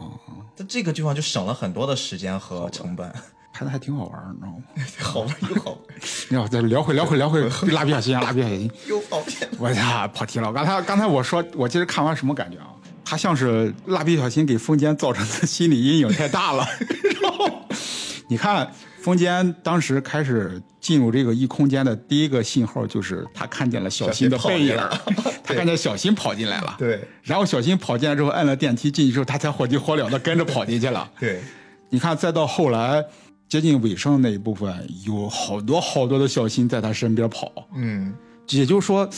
[SPEAKER 1] 在这个地方就省了很多的时间和成本，
[SPEAKER 2] 拍的还挺好玩儿，你知道吗？
[SPEAKER 1] 好玩又好玩
[SPEAKER 2] 要再聊回聊回聊回蜡笔小新啊，蜡笔小新。
[SPEAKER 1] 又好骗。
[SPEAKER 2] 我呀，跑题了。刚才刚才我说，我其实看完什么感觉啊？他像是蜡笔小新给风间造成的心理阴影太大了。你看，风间当时开始进入这个异空间的第一个信号，就是他看见了小新的背影，他看见小新跑进来了。
[SPEAKER 1] 对
[SPEAKER 2] 然后小新跑进来之后，按了电梯进去之后，他才火急火燎的跟着跑进去了。
[SPEAKER 1] 对，
[SPEAKER 2] 你看，再到后来接近尾声那一部分，有好多好多的小新在他身边跑。
[SPEAKER 1] 嗯，
[SPEAKER 2] 也就是说，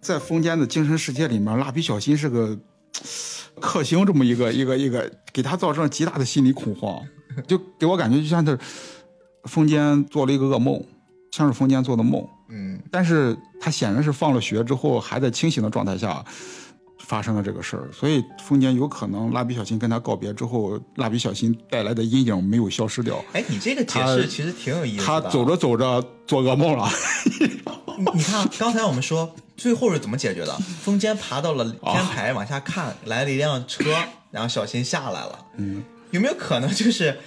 [SPEAKER 2] 在风间的精神世界里面，蜡笔小新是个克星，这么一个 一个一个，给他造成了极大的心理恐慌，就给我感觉就像是风间做了一个噩梦，像是风间做的梦。
[SPEAKER 1] 嗯，
[SPEAKER 2] 但是他显然是放了学之后还在清醒的状态下，发生了这个事儿，所以风间有可能蜡笔小新跟他告别之后，蜡笔小新带来的阴影没有消失掉。
[SPEAKER 1] 哎，你这个解释其实挺有意思的。
[SPEAKER 2] 他走着走着做噩梦了，
[SPEAKER 1] 你 你看，刚才我们说最后是怎么解决的？风间爬到了
[SPEAKER 2] 哦
[SPEAKER 1] 天台往下看，来了一辆车，然后小新下来了。嗯，有没有可能就是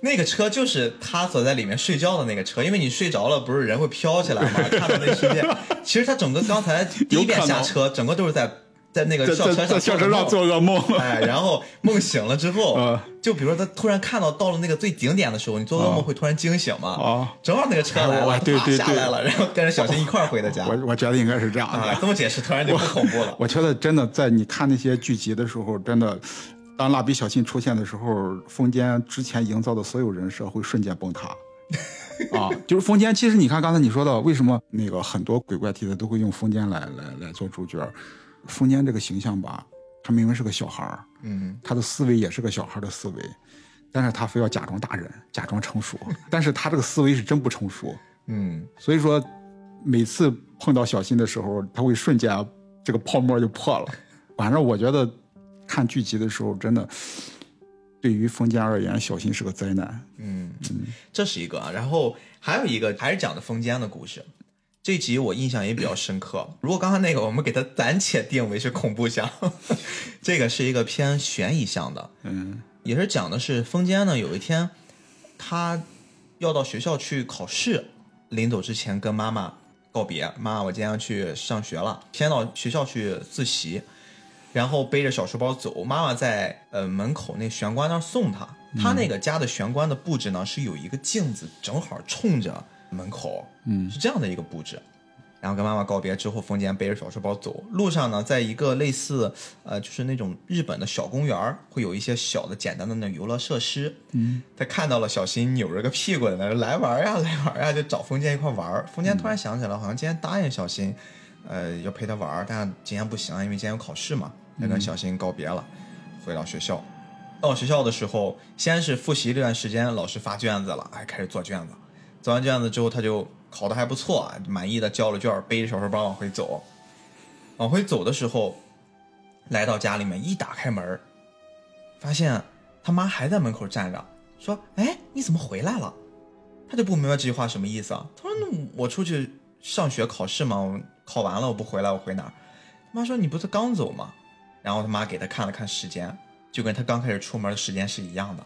[SPEAKER 1] 那个车就是他所在里面睡觉的那个车？因为你睡着了，不是人会飘起来吗？看到那世界。其实他整个刚才第一遍下车，整个都是在在那个校车上
[SPEAKER 2] 在在校车上
[SPEAKER 1] 做
[SPEAKER 2] 做噩梦。
[SPEAKER 1] 哎，然后梦醒了之后，
[SPEAKER 2] 嗯
[SPEAKER 1] 就比如说他突然看到到了那个最顶点的时候，你做噩梦会突然惊醒嘛？
[SPEAKER 2] 啊
[SPEAKER 1] 正好那个车来了，
[SPEAKER 2] 哎我对对对
[SPEAKER 1] 下来了，然后跟着小新一块儿回的家。
[SPEAKER 2] 我我觉得应该是这样
[SPEAKER 1] 这么解释突然就不恐怖了。
[SPEAKER 2] 我觉得真的在你看那些剧集的时候，真的，当蜡笔小新出现的时候，风间之前营造的所有人设会瞬间崩塌。啊，就是风间。其实你看刚才你说的，为什么那个很多鬼怪题材都会用风间来来来做主角？风间这个形象吧，他明明是个小孩儿，
[SPEAKER 1] 嗯，
[SPEAKER 2] 他的思维也是个小孩的思维，但是他非要假装大人，假装成熟，但是他这个思维是真不成熟。
[SPEAKER 1] 嗯，
[SPEAKER 2] 所以说，每次碰到小新的时候，他会瞬间这个泡沫就破了。反正我觉得看剧集的时候，真的对于风间而言，小新是个灾难。
[SPEAKER 1] 嗯这是一个啊。然后还有一个还是讲的风间的故事。这集我印象也比较深刻。如果刚刚那个我们给它暂且定为是恐怖向，这个是一个偏悬疑向的，
[SPEAKER 2] 嗯
[SPEAKER 1] 也是讲的是风间呢有一天他要到学校去考试，临走之前跟妈妈告别，妈，我今天要去上学了，先到学校去自习。然后背着小书包走，妈妈在呃门口那玄关那儿送他。他那个家的玄关的布置呢，是有一个镜子正好冲着门口，
[SPEAKER 2] 嗯
[SPEAKER 1] 是这样的一个布置。然后跟妈妈告别之后，风间背着小书包走，路上呢，在一个类似呃，就是那种日本的小公园，会有一些小的简单的那游乐设施。
[SPEAKER 2] 嗯，
[SPEAKER 1] 他看到了小新扭着个屁股在那来玩呀来玩呀，就找风间一块玩儿。风间突然想起来，好像今天答应小新，呃，要陪他玩儿，但今天不行，因为今天有考试嘛，他跟小新告别了，回到学校。到学校的时候，先是复习这段时间，老师发卷子了，哎，开始做卷子。做完卷子之后，他就考得还不错啊，满意的交了卷，背着小书包往回走。往回走的时候，来到家里面，一打开门，发现他妈还在门口站着，说：“哎，你怎么回来了？”他就不明白这句话什么意思啊。他说：“那我出去上学考试嘛，我考完了我不回来，我回哪儿？”他妈说：“你不是刚走吗？”然后他妈给他看了看时间，就跟他刚开始出门的时间是一样的。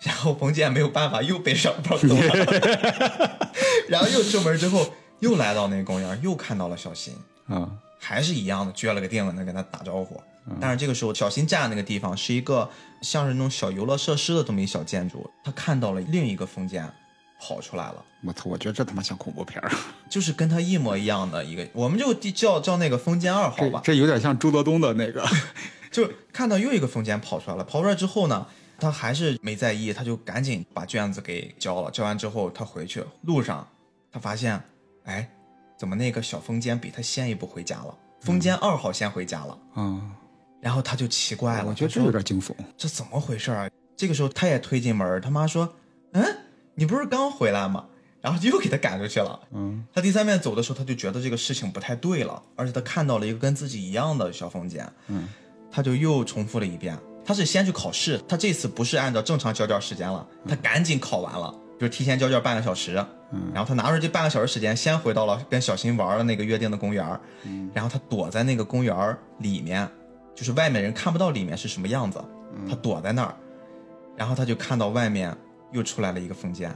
[SPEAKER 1] 然后冯建没有办法，又背上包走了。然后又出门之后，又来到那个公园，又看到了小新，
[SPEAKER 2] 啊
[SPEAKER 1] 还是一样的，撅了个腚在那跟他打招呼。但是这个时候，小新站的那个地方是一个像是那种小游乐设施的这么一小建筑，他看到了另一个风间跑出来了。
[SPEAKER 2] 我操！我觉得这他妈像恐怖片儿，
[SPEAKER 1] 就是跟他一模一样的一个，我们就叫叫那个风间二号吧。
[SPEAKER 2] 这这有点像朱德东的那个。
[SPEAKER 1] 就看到又一个风间跑出来了，跑出来之后呢，他还是没在意，他就赶紧把卷子给交了。交完之后，他回去路上，他发现，哎，怎么那个小风间比他先一步回家了？风间二号先回家了，
[SPEAKER 2] 啊，
[SPEAKER 1] 然后他就奇怪了，
[SPEAKER 2] 我觉得这有点惊悚。
[SPEAKER 1] 这怎么回事啊？这个时候他也推进门，他妈说：“嗯，你不是刚回来吗？”然后又给他赶出去了。
[SPEAKER 2] 嗯
[SPEAKER 1] 他第三遍走的时候，他就觉得这个事情不太对了，而且他看到了一个跟自己一样的小风间，
[SPEAKER 2] 嗯，
[SPEAKER 1] 他就又重复了一遍。他是先去考试，他这次不是按照正常交卷时间了，他赶紧考完了，就是提前交卷半个小时。
[SPEAKER 2] 嗯
[SPEAKER 1] 然后他拿出这半个小时时间，先回到了跟小新玩的那个约定的公园，
[SPEAKER 2] 嗯
[SPEAKER 1] 然后他躲在那个公园里面，就是外面人看不到里面是什么样子，他躲在那儿，然后他就看到外面又出来了一个风间，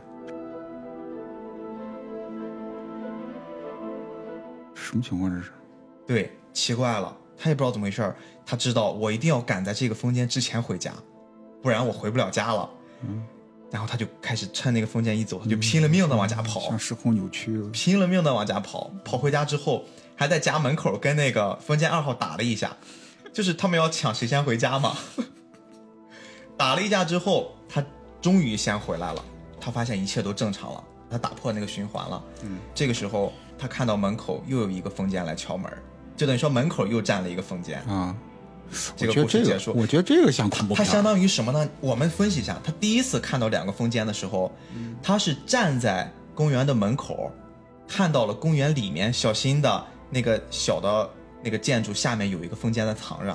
[SPEAKER 2] 什么情况这是？
[SPEAKER 1] 对，奇怪了，他也不知道怎么回事儿。他知道我一定要赶在这个风间之前回家，不然我回不了家了。
[SPEAKER 2] 嗯，
[SPEAKER 1] 然后他就开始趁那个风间一走，他就拼了命的往家跑，
[SPEAKER 2] 像时空扭曲了。
[SPEAKER 1] 拼了命的往家跑。跑回家之后，还在家门口跟那个风间二号打了一下，就是他们要抢谁先回家嘛。打了一架之后，他终于先回来了。他发现一切都正常了，他打破那个循环了。
[SPEAKER 2] 嗯，
[SPEAKER 1] 这个时候他看到门口又有一个风间来敲门，就等于说门口又站了一个风间。
[SPEAKER 2] 啊，
[SPEAKER 1] 这个故事结束。
[SPEAKER 2] 我觉得这个像恐怖片儿。
[SPEAKER 1] 他相当于什么呢？我们分析一下，他第一次看到两个风间的时候，他是站在公园的门口，看到了公园里面小新的那个小的那个建筑下面有一个风间在藏着。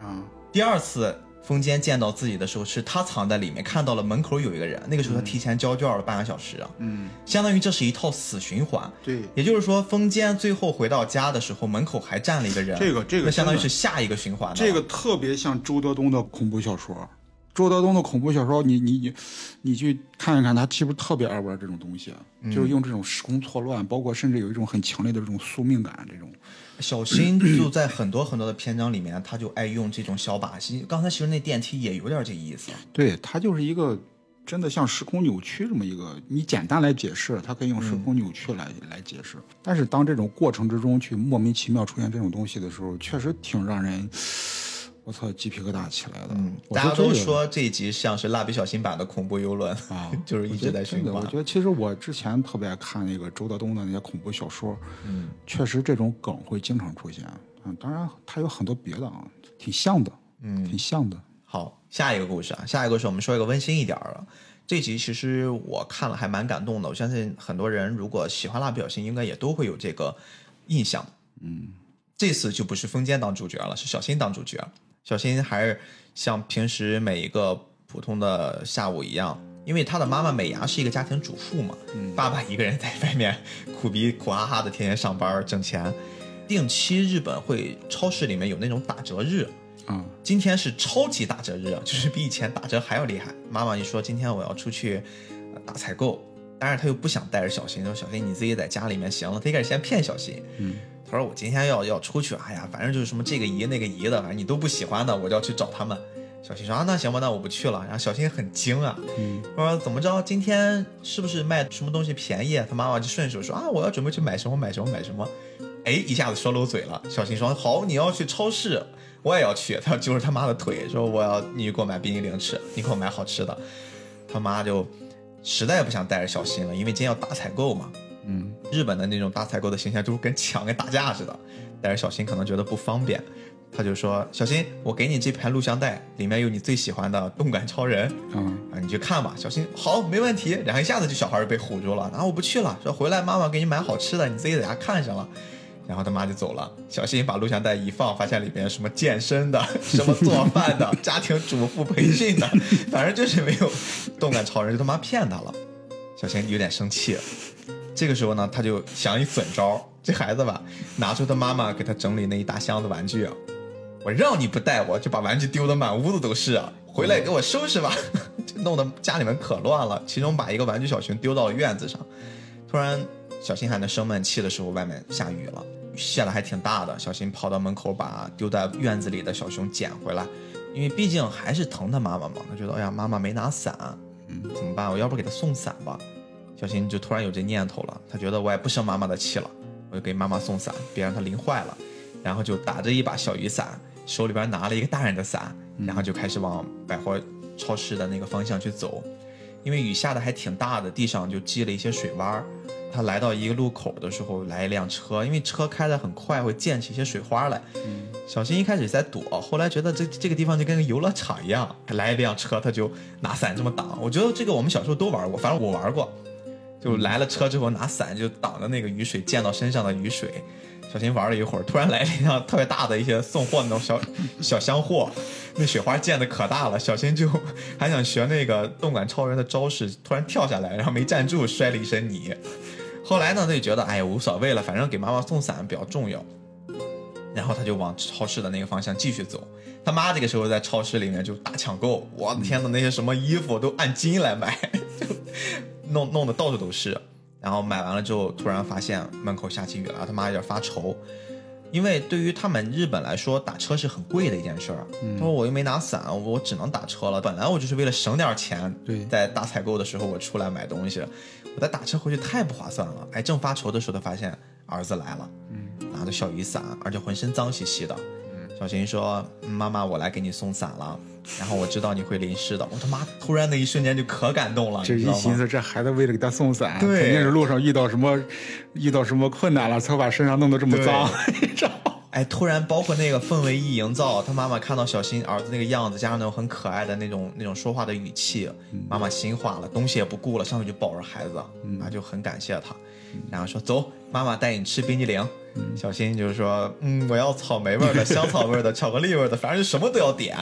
[SPEAKER 2] 啊，
[SPEAKER 1] 第二次风间见到自己的时候，是他藏在里面，看到了门口有一个人。那个时候他提前交卷了半个小时啊，
[SPEAKER 2] 嗯，
[SPEAKER 1] 相当于这是一套死循环。
[SPEAKER 2] 对，
[SPEAKER 1] 也就是说，风间最后回到家的时候，门口还站了一个人。
[SPEAKER 2] 这个这个
[SPEAKER 1] 那相当于是下一个循环。
[SPEAKER 2] 这个特别像周德东的恐怖小说。周德东的恐怖小说，你你你你去看一看，他是不是特别爱玩这种东西，就是用这种时空错乱，包括甚至有一种很强烈的这种宿命感，这种。
[SPEAKER 1] 小新就在很多很多的篇章里面，他就爱用这种小把戏。刚才其实那电梯也有点这意思。
[SPEAKER 2] 对，他就是一个真的像时空扭曲这么一个，你简单来解释，他可以用时空扭曲来、来解释。但是当这种过程之中去莫名其妙出现这种东西的时候，确实挺让人，我操，鸡皮疙瘩起来了。嗯，
[SPEAKER 1] 大家都说这一集像是蜡笔小新版的恐怖游轮
[SPEAKER 2] 啊，
[SPEAKER 1] 就是一直在循环。
[SPEAKER 2] 我觉得其实我之前特别爱看那个周德东的那些恐怖小说，
[SPEAKER 1] 嗯，
[SPEAKER 2] 确实这种梗会经常出现。嗯，当然它有很多别的啊，挺像的，
[SPEAKER 1] 嗯，
[SPEAKER 2] 挺像的。
[SPEAKER 1] 好，下一个故事啊，下一个故事我们说一个温馨一点的。这集其实我看了还蛮感动的，我相信很多人如果喜欢蜡笔小新，应该也都会有这个印象。
[SPEAKER 2] 嗯，
[SPEAKER 1] 这次就不是风间当主角了，是小新当主角。小新还是像平时每一个普通的下午一样，因为他的妈妈美伢是一个家庭主妇嘛，爸爸一个人在外面苦逼苦哈哈的天天上班挣钱。定期日本会超市里面有那种打折日。
[SPEAKER 2] 啊，
[SPEAKER 1] 今天是超级打折日，就是比以前打折还要厉害。妈妈一说今天我要出去打采购，但是他又不想带着小新，说小新你自己在家里面行了。他一开始先骗小新，
[SPEAKER 2] 嗯，
[SPEAKER 1] 他说我今天要要出去，哎呀，反正就是什么这个姨那个姨的，反正你都不喜欢的，我就要去找他们。小新说啊，那行吧，那我不去了。然后小新很惊啊，
[SPEAKER 2] 嗯，
[SPEAKER 1] 说怎么着，今天是不是卖什么东西便宜？他妈妈就顺手说啊，我要准备去买什么买什么买什么。哎，一下子说漏嘴了。小新说好，你要去超市。我也要去，他揪着他妈的腿说：“我要你给我买冰激凌吃，你给我买好吃的。”他妈就实在不想带着小新了，因为今天要大采购嘛。
[SPEAKER 2] 嗯，
[SPEAKER 1] 日本的那种大采购的形象就是跟抢跟打架似的，但是小新可能觉得不方便，他就说：“小新，我给你这盘录像带，里面有你最喜欢的动感超人，
[SPEAKER 2] 嗯
[SPEAKER 1] 啊，你去看吧。”小新好，没问题。然后一下子就小孩就被唬住了，然后我不去了，说回来妈妈给你买好吃的，你自己在家看上了。然后他妈就走了，小新把录像带一放，发现里面什么健身的、什么做饭的、家庭主妇培训的，反正就是没有动感超人，就他妈骗他了。小新有点生气，这个时候呢，他就想一损招，这孩子吧，拿出他妈妈给他整理那一大箱子玩具啊，我让你不带我就把玩具丢的满屋子都是啊，回来给我收拾吧，就弄得家里面可乱了。其中把一个玩具小熊丢到了院子上，突然。小新还在生闷气的时候，外面下雨了，下的还挺大的。小新跑到门口，把丢在院子里的小熊捡回来，因为毕竟还是疼他妈妈嘛。他觉得，哎呀，妈妈没拿伞，嗯，怎么办？我要不给他送伞吧？小新就突然有这念头了。他觉得我也不生妈妈的气了，我就给妈妈送伞，别让她淋坏了。然后就打着一把小雨伞，手里边拿了一个大人的伞，然后就开始往百货超市的那个方向去走。因为雨下的还挺大的，地上就积了一些水洼。他来到一个路口的时候，来一辆车，因为车开得很快，会溅起一些水花来。小新一开始在躲，后来觉得这这个地方就跟个游乐场一样，来一辆车，他就拿伞这么挡。我觉得这个我们小时候都玩过，反正我玩过，就来了车之后拿伞就挡着那个雨水溅到身上的雨水。小新玩了一会儿，突然来了一辆特别大的一些送货那种小小箱货，那雪花溅的可大了。小新就 还想学那个动感超人的招式，突然跳下来，然后没站住，摔了一身泥。后来呢，他就觉得哎呀无所谓了，反正给妈妈送伞比较重要。然后他就往超市的那个方向继续走。他妈这个时候在超市里面就大抢购，我的天呐，那些什么衣服都按斤来买，就弄弄得到处都是。然后买完了之后，突然发现门口下起雨了，他妈有点发愁，因为对于他们日本来说，打车是很贵的一件事儿。他说我又没拿伞，我只能打车了。本来我就是为了省点钱，
[SPEAKER 2] 对，
[SPEAKER 1] 在大采购的时候我出来买东西，我再打车回去太不划算了。哎，正发愁的时候，他发现儿子来了，拿着小雨伞，而且浑身脏兮兮的。小新说：“妈妈，我来给你送伞了。然后我知道你会淋湿的。我他妈突然那一瞬间就可感动了，
[SPEAKER 2] 这一寻思，这孩子为了给他送伞，肯定是路上遇到什么遇到什么困难了，才把身上弄得这么脏，你知道吗？
[SPEAKER 1] 哎，突然包括那个氛围一营造，他妈妈看到小新儿子那个样子，加上那种很可爱的那种那种说话的语气，妈妈心化了，东西也不顾了，上去就抱着孩子，啊，就很感谢他，然后说走，妈妈带你吃冰激凌。小新就是说，嗯，我要草莓味的、香草味的、巧克力味的，反正就什么都要点。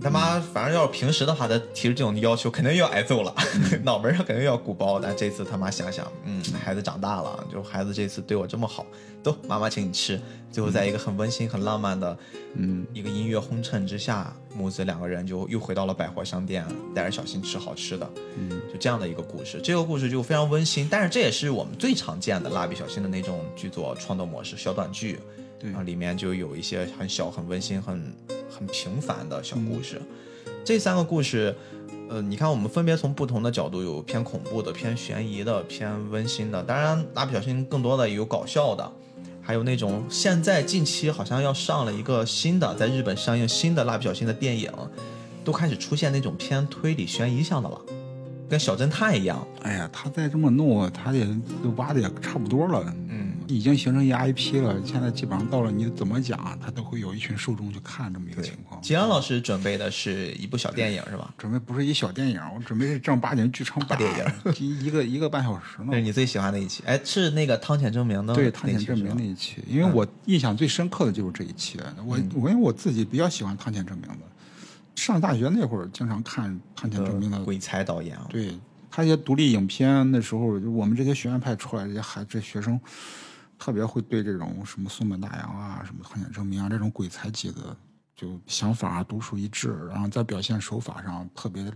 [SPEAKER 1] 他妈，反正要是平时的话，他提出这种要求，肯定又要挨揍了，脑门上肯定又要鼓包。但这次他妈想想，嗯，孩子长大了，就孩子这次对我这么好，走，妈妈请你吃。最后在一个很温馨、很浪漫的，嗯，一个音乐轰衬之下，母子两个人就又回到了百货商店，带着小新吃好吃的，嗯，就这样的一个故事。这个故事就非常温馨，但是这也是我们最常见的蜡笔小新的那种剧作创作模式，小短剧。
[SPEAKER 2] 对
[SPEAKER 1] 啊，里面就有一些很小、很温馨、很很平凡的小故事。这三个故事，呃，你看我们分别从不同的角度，有偏恐怖的、偏悬疑的、偏温馨的。当然，蜡笔小新更多的有搞笑的，还有那种现在近期好像要上了一个新的，在日本上映新的蜡笔小新的电影，都开始出现那种偏推理悬疑向的了，跟小侦探一样。
[SPEAKER 2] 哎呀，他再这么弄，他也挖的也差不多了。已经形成一 IP 了，现在基本上到了你怎么讲，他都会有一群受众去看这么一个情况。
[SPEAKER 1] 吉安老师准备的是一部小电影是吧？
[SPEAKER 2] 准备不是一小电影，我准备是正儿八经剧场版
[SPEAKER 1] 电影，
[SPEAKER 2] 一一个一个半小时呢。
[SPEAKER 1] 那是你最喜欢的一期？哎，是那个汤浅证明的
[SPEAKER 2] 对汤浅证明那一期，因为我印象最深刻的就是这一期。我我因为我自己比较喜欢汤浅证明的，上大学那会儿经常看汤浅证明的
[SPEAKER 1] 鬼才导演。
[SPEAKER 2] 对他一些独立影片，那时候我们这些学院派出来这些孩这学生。特别会对这种什么松本大洋啊、什么汤浅证明啊这种鬼才级的，就想法啊独树一帜，然后在表现手法上特别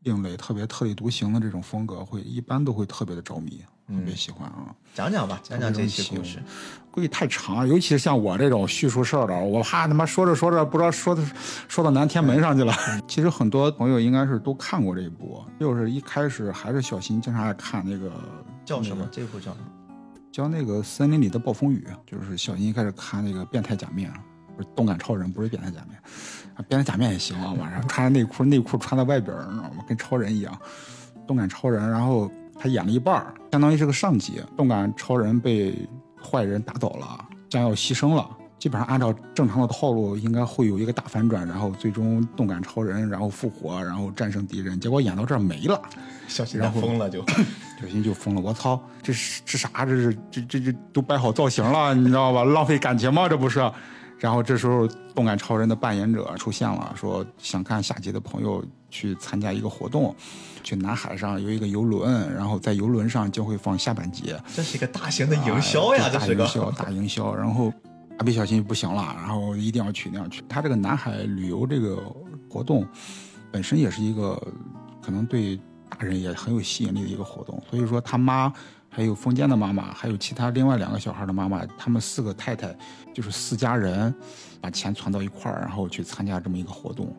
[SPEAKER 2] 另类、特别特立独行的这种风格，会一般都会特别的着迷，特别喜欢啊。
[SPEAKER 1] 讲讲吧，讲讲这期故事，
[SPEAKER 2] 估计太长，尤其是像我这种叙述事儿的，我怕他妈说着说着不知道说的说到南天门上去了。其实很多朋友应该是都看过这一部，就是一开始还是小新经常爱看那个
[SPEAKER 1] 叫什么？这部叫什么？
[SPEAKER 2] 叫那个森林里的暴风雨，就是小新一开始看那个变态假面，不是动感超人，不是变态假面，啊，变态假面也行啊，晚上穿着内裤，内裤穿在外边，你知道吗？跟超人一样，动感超人，然后他演了一半，相当于是个上集，动感超人被坏人打倒了，将要牺牲了。基本上按照正常的套路，应该会有一个大反转，然后最终动感超人，然后复活，然后战胜敌人。结果演到这儿没了，
[SPEAKER 1] 小新疯了就，
[SPEAKER 2] 小新就疯了。我操，这是这啥？这是这这这都摆好造型了，你知道吧？浪费感情吗？这不是？然后这时候动感超人的扮演者出现了，说想看下集的朋友去参加一个活动，去南海上有一个游轮，然后在游轮上就会放下半集。
[SPEAKER 1] 这是一个大型的营销呀，这是个
[SPEAKER 2] 大营销，然后。蜡笔小新不行了，然后一定要去，一定要去。他这个南海旅游这个活动，本身也是一个可能对大人也很有吸引力的一个活动。所以说，他妈还有封建的妈妈，还有其他另外两个小孩的妈妈，他们四个太太就是四家人，把钱攒到一块儿，然后去参加这么一个活动。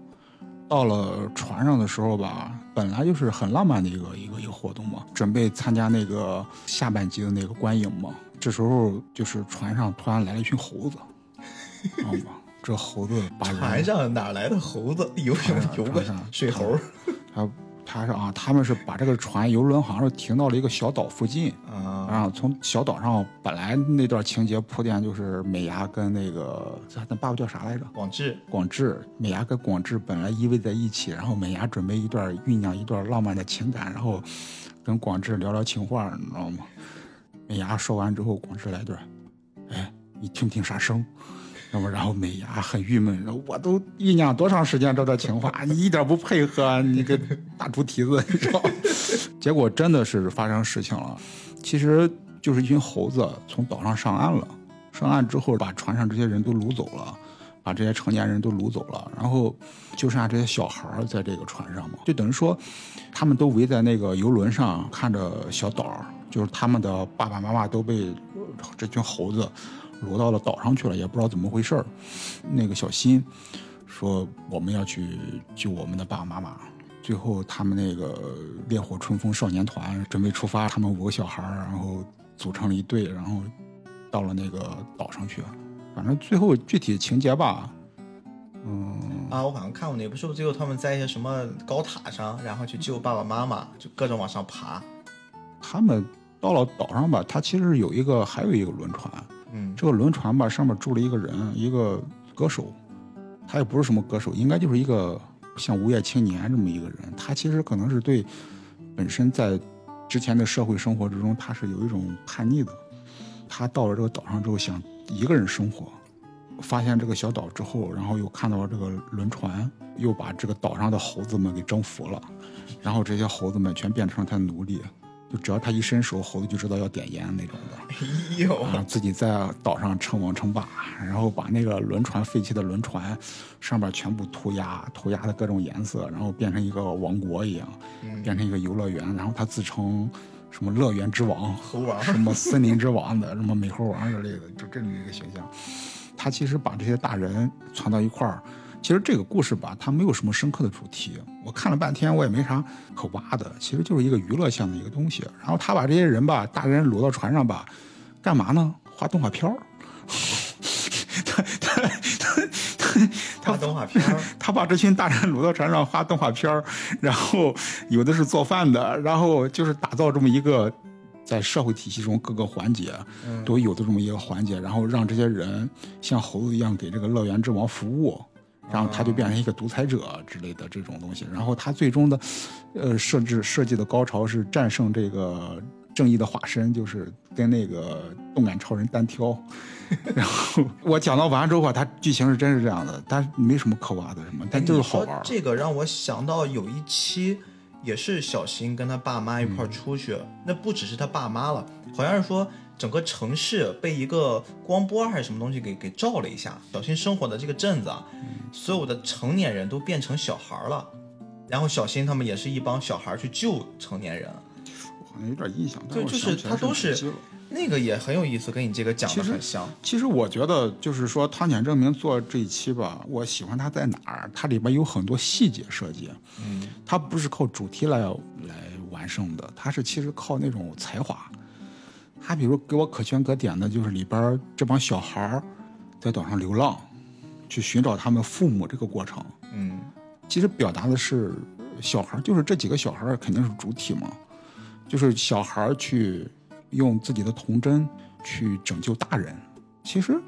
[SPEAKER 2] 到了船上的时候吧，本来就是很浪漫的一个一个一个活动嘛，准备参加那个下半集的那个观影嘛。这时候就是船上突然来了一群猴子，知道吗？这猴子把
[SPEAKER 1] 船上哪来的猴子？游泳游个水猴？
[SPEAKER 2] 他他是啊，他们是把这个船游轮好像是停到了一个小岛附近啊，然后从小岛上本来那段情节铺垫就是美伢跟那个咱爸爸叫啥来着？
[SPEAKER 1] 广志，
[SPEAKER 2] 广志，美伢跟广志本来依偎在一起，然后美伢准备一段酝酿一段浪漫的情感，然后跟广志聊聊情话，你知道吗？美伢说完之后，广志来段：“哎，你听不听啥声？”那么，然后美伢很郁闷：“然后我都酝酿多长时间这段情话，你一点不配合，你个大猪蹄子，你知道？” 结果真的是发生事情了，其实就是一群猴子从岛上上岸了。上岸之后，把船上这些人都掳走了，把这些成年人都掳走了，然后就剩下这些小孩在这个船上嘛，就等于说，他们都围在那个游轮上看着小岛。就是他们的爸爸妈妈都被这群猴子掳到了岛上去了，也不知道怎么回事儿。那个小新说：“我们要去救我们的爸爸妈妈。”最后，他们那个烈火春风少年团准备出发，他们五个小孩儿，然后组成了一队，然后到了那个岛上去。反正最后具体情节吧，嗯
[SPEAKER 1] 啊，我好像看过那部，是不是最后他们在一些什么高塔上，然后去救爸爸妈妈，就各种往上爬？
[SPEAKER 2] 他们。到了岛上吧，它其实有一个，还有一个轮船，
[SPEAKER 1] 嗯
[SPEAKER 2] 这个轮船吧，上面住了一个人，一个歌手，他也不是什么歌手，应该就是一个像无业青年这么一个人。他其实可能是对本身在之前的社会生活之中，他是有一种叛逆的。他到了这个岛上之后，想一个人生活，发现这个小岛之后，然后又看到了这个轮船，又把这个岛上的猴子们给征服了，然后这些猴子们全变成了他的奴隶。就只要他一伸手，猴子就知道要点烟那种的。
[SPEAKER 1] 哎呦，
[SPEAKER 2] 啊，自己在岛上称王称霸，然后把那个轮船废弃的轮船上面全部涂鸦，涂鸦的各种颜色，然后变成一个王国一样，变成一个游乐园，然后他自称什么乐园之王、
[SPEAKER 1] 猴王
[SPEAKER 2] 什么森林之王的，什么美猴王之类的，就这么一个形象。他其实把这些大人攒到一块儿。其实这个故事吧，它没有什么深刻的主题。我看了半天，我也没啥可挖的，其实就是一个娱乐向的一个东西。然后他把这些人吧，大人掳到船上吧，干嘛呢？画动画片儿。他他他
[SPEAKER 1] 画动画片儿，
[SPEAKER 2] 他把这群大人掳到船上画动画片儿，然后有的是做饭的，然后就是打造这么一个在社会体系中各个环节都有的这么一个环节，然后让这些人像猴子一样给这个乐园之王服务。然后他就变成一个独裁者之类的这种东西，然后他最终的，呃，设置设计的高潮是战胜这个正义的化身，就是跟那个动感超人单挑。然后我讲到完之后啊，他剧情是真是这样的，但没什么可挖的什么，但就是好玩
[SPEAKER 1] 哎。这个让我想到有一期也是小新跟他爸妈一块儿出去，那不只是他爸妈了，好像是说。整个城市被一个光波还是什么东西给给照了一下，小新生活的这个镇子，啊，所有的成年人都变成小孩了，然后小新他们也是一帮小孩去救成年人，
[SPEAKER 2] 我好像有点印象，
[SPEAKER 1] 对，就是他都是那个也很有意思，跟你这个讲的很像。
[SPEAKER 2] 其实我觉得就是说汤浅证明做这一期吧，我喜欢他在哪儿？它里边有很多细节设计，
[SPEAKER 1] 嗯，
[SPEAKER 2] 它不是靠主题来来完胜的，它是其实靠那种才华。他比如给我可圈可点的，就是里边这帮小孩在岛上流浪，去寻找他们父母这个过程。
[SPEAKER 1] 嗯，
[SPEAKER 2] 其实表达的是小孩，就是这几个小孩肯定是主体嘛，就是小孩去用自己的童真去拯救大人。其实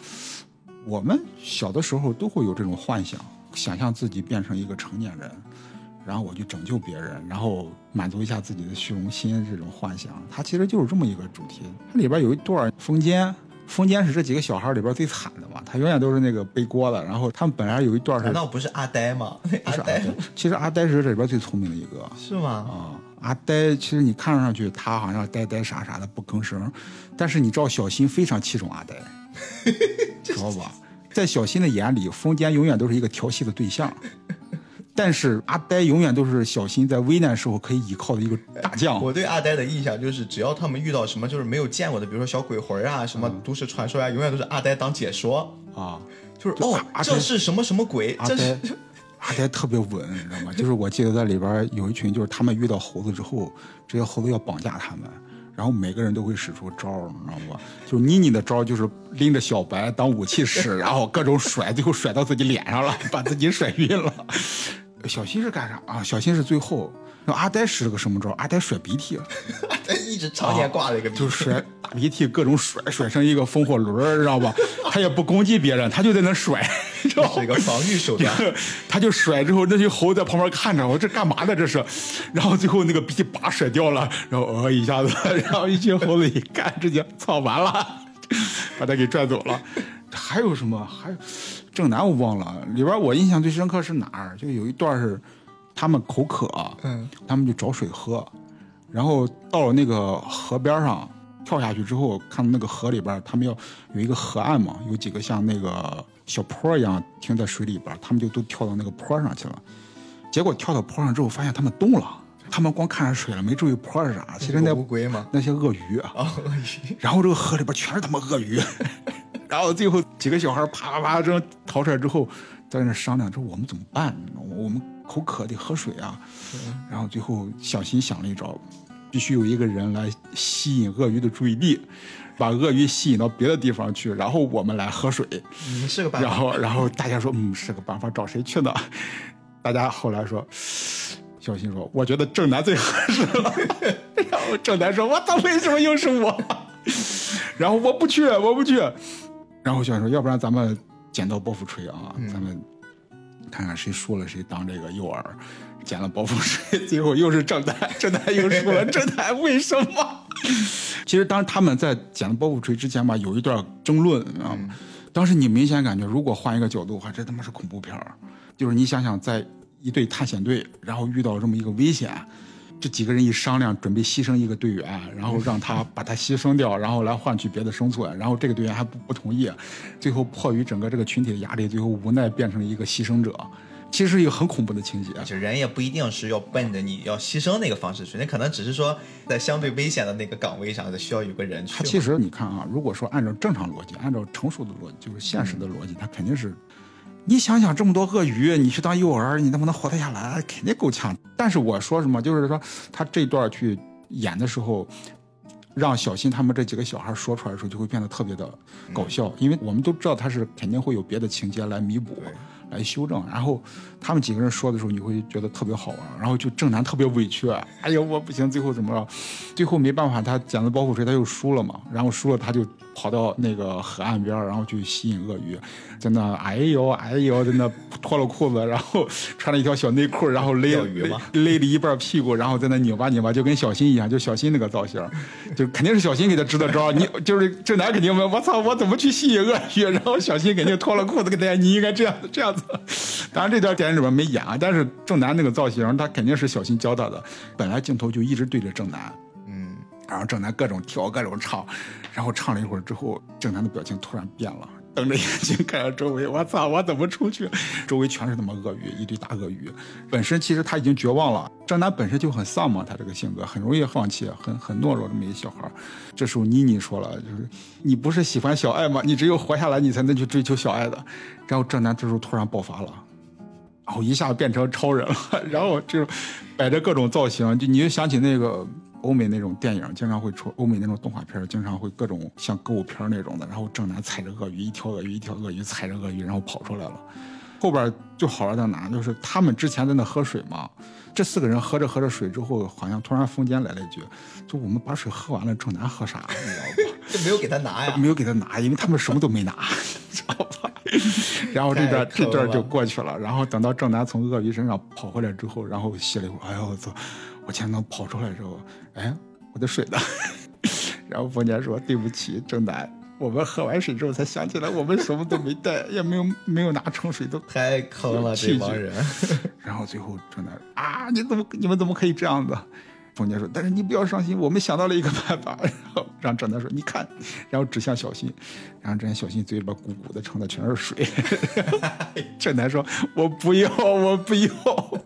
[SPEAKER 2] 我们小的时候都会有这种幻想，想象自己变成一个成年人。然后我去拯救别人，然后满足一下自己的虚荣心，这种幻想，它其实就是这么一个主题。它里边有一段风间，风间是这几个小孩里边最惨的嘛，他永远都是那个背锅的。然后他们本来有一段是，
[SPEAKER 1] 难道不是阿呆吗？
[SPEAKER 2] 不 是阿呆，其实阿呆是这里边最聪明的一个，
[SPEAKER 1] 是吗？
[SPEAKER 2] 啊，阿呆其实你看上去他好像呆呆傻傻的不吭声，但是你知道小新非常器重阿呆，知道吧？在小新的眼里，风间永远都是一个调戏的对象。但是阿呆永远都是小新在危难时候可以依靠的一个大将。
[SPEAKER 1] 我对阿呆的印象就是，只要他们遇到什么就是没有见过的，比如说小鬼魂啊、什么都市传说啊，永远都是阿呆当解说
[SPEAKER 2] 啊，
[SPEAKER 1] 就是哦，这是什么什么鬼？这是
[SPEAKER 2] 阿呆特别稳，你知道吗？就是我记得在里边有一群，就是他们遇到猴子之后，这些猴子要绑架他们，然后每个人都会使出招，你知道吧？就是妮妮的招就是拎着小白当武器使，然后各种甩，最后甩到自己脸上了，把自己甩晕了。小新是干啥啊？小新是最后，那阿呆使了个什么招？阿呆甩鼻涕，
[SPEAKER 1] 阿呆一直常年挂着一个，
[SPEAKER 2] 就甩大鼻涕，各种甩，甩成一个风火轮，知道吧？他也不攻击别人，他就在那甩，
[SPEAKER 1] 这是一个防御手段。
[SPEAKER 2] 他就甩之后，那群猴在旁边看着，我这干嘛呢？这是，然后最后那个鼻涕叭甩掉了，然后呃一下子，然后一群猴子一看，直接操完了，把他给拽走了。还有什么？还有。正南我忘了，里边我印象最深刻是哪儿？就有一段是他们口渴，
[SPEAKER 1] 嗯，
[SPEAKER 2] 他们就找水喝，然后到了那个河边上，跳下去之后，看到那个河里边，他们要有一个河岸嘛，有几个像那个小坡一样停在水里边，他们就都跳到那个坡上去了。结果跳到坡上之后，发现他们动了，他们光看着水了，没注意坡是啥。其实那
[SPEAKER 1] 乌龟嘛？
[SPEAKER 2] 那些鳄鱼
[SPEAKER 1] 啊，鳄鱼。
[SPEAKER 2] 然后这个河里边全是他妈鳄鱼。然后最后几个小孩啪啪啪这逃出来之后，在那商量，说我们怎么办？我们口渴得喝水啊。然后最后小新想了一招，必须有一个人来吸引鳄鱼的注意力，把鳄鱼吸引到别的地方去，然后我们来喝水。
[SPEAKER 1] 嗯，是个办法。
[SPEAKER 2] 然后，然后大家说，嗯，是个办法，找谁去呢？大家后来说，小新说，我觉得正南最合适了。然后正南说，我操，为什么又是我？然后我不去，我不去。然后小新说，要不然咱们捡到包袱锤啊，咱们看看谁输了谁当这个诱饵。捡了包袱锤，最后又是正太，正太又输了。正太为什么？其实当时他们在捡了包袱锤之前吧，有一段争论？当时你明显感觉，如果换一个角度的话，这他妈是恐怖片儿。就是你想想，在一队探险队，然后遇到这么一个危险，这几个人一商量，准备牺牲一个队员，然后让他把他牺牲掉，然后来换取别的生存，然后这个队员还不不同意，最后迫于整个这个群体的压力，最后无奈变成了一个牺牲者。其实是一个很恐怖的情节，
[SPEAKER 1] 就人也不一定是要奔着你要牺牲那个方式去，那可能只是说在相对危险的那个岗位上，需要有个人去。
[SPEAKER 2] 他其实你看啊，如果说按照正常逻辑，按照成熟的逻辑，就是现实的逻辑，他肯定是，你想想这么多鳄鱼，你去当诱饵，你能不能活得下来？肯定够呛。但是我说什么，就是说他这段去演的时候，让小新他们这几个小孩说出来的时候，就会变得特别的搞笑，因为我们都知道他是肯定会有别的情节来弥补。来修正，然后他们几个人说的时候，你会觉得特别好玩。然后就郑南特别委屈，哎呀，我不行，最后怎么着？最后没办法，他捡了包袱锤，他又输了嘛。然后输了，他就跑到那个河岸边，然后去吸引鳄鱼，在那哎呦哎呦，在那脱了裤子，然后穿了一条小内裤，然后勒勒勒了一半屁股，然后在那拧巴拧巴，就跟小新一样，就小新那个造型，就肯定是小新给他支的招。你就是郑南肯定问，我操，我怎么去吸引鳄鱼？然后小新肯定脱了裤子给大家，你应该这样这样子。当然，这段电影里边没演啊，但是郑楠那个造型，他肯定是小心教他的。本来镜头就一直对着郑楠，
[SPEAKER 1] 嗯，
[SPEAKER 2] 然后郑楠各种跳，各种唱，然后唱了一会儿之后，郑楠的表情突然变了，瞪着眼睛看着周围，我操，我怎么出去？周围全是他妈鳄鱼，一堆大鳄鱼。本身其实他已经绝望了，郑楠本身就很丧嘛，他这个性格很容易放弃，很很懦弱这么一小孩。这时候妮妮说了，就是你不是喜欢小爱吗？你只有活下来，你才能去追求小爱的。然后郑楠这时候突然爆发了，然后一下变成超人了，然后就摆着各种造型，就你就想起那个欧美那种电影，经常会出欧美那种动画片，经常会各种像歌舞片那种的。然后正南踩着鳄鱼，一条鳄鱼一条鳄鱼踩着鳄鱼，然后跑出来了。后边就好玩在哪？就是他们之前在那喝水嘛，这四个人喝着喝着水之后，好像突然风间来了一句：“就我们把水喝完了，正南喝啥？”你知道
[SPEAKER 1] 不？就没有给他拿呀？
[SPEAKER 2] 没有给他拿，因为他们什么都没拿？然后这段这段就过去了。然后等到郑南从鳄鱼身上跑回来之后，然后歇了一哎呦我操！我前能跑出来之后，哎，我的水呢？然后冯年说：“对不起，郑南。”我们喝完水之后才想起来，我们什么都没带，也没有没有拿冲水，都
[SPEAKER 1] 太坑了这帮人。
[SPEAKER 2] 然后最后郑南啊，你怎么你们怎么可以这样子？冯杰说：“但是你不要伤心，我们想到了一个办法。”然后让郑楠说：“你看。”然后指向小新，然后这小新嘴里边鼓鼓的盛的全是水。郑楠说：“我不要，我不要。”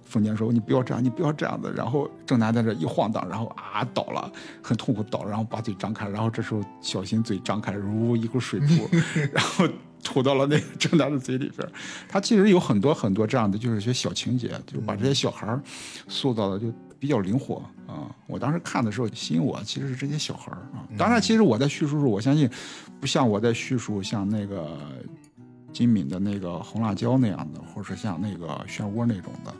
[SPEAKER 2] 冯杰说：“你不要这样，你不要这样子。”然后郑楠在这一晃荡，然后啊倒了，很痛苦倒了，然后把嘴张开，然后这时候小新嘴张开，如一股水柱，然后吐 到了那个郑楠的嘴里边。他其实有很多很多这样的，就是一些小情节，就把这些小孩塑造的就。比较灵活啊！我当时看的时候，吸引我其实是这些小孩儿啊。当然，其实我在叙述时，我相信不像我在叙述像那个金敏的那个红辣椒那样的，或者是像那个漩涡那种的。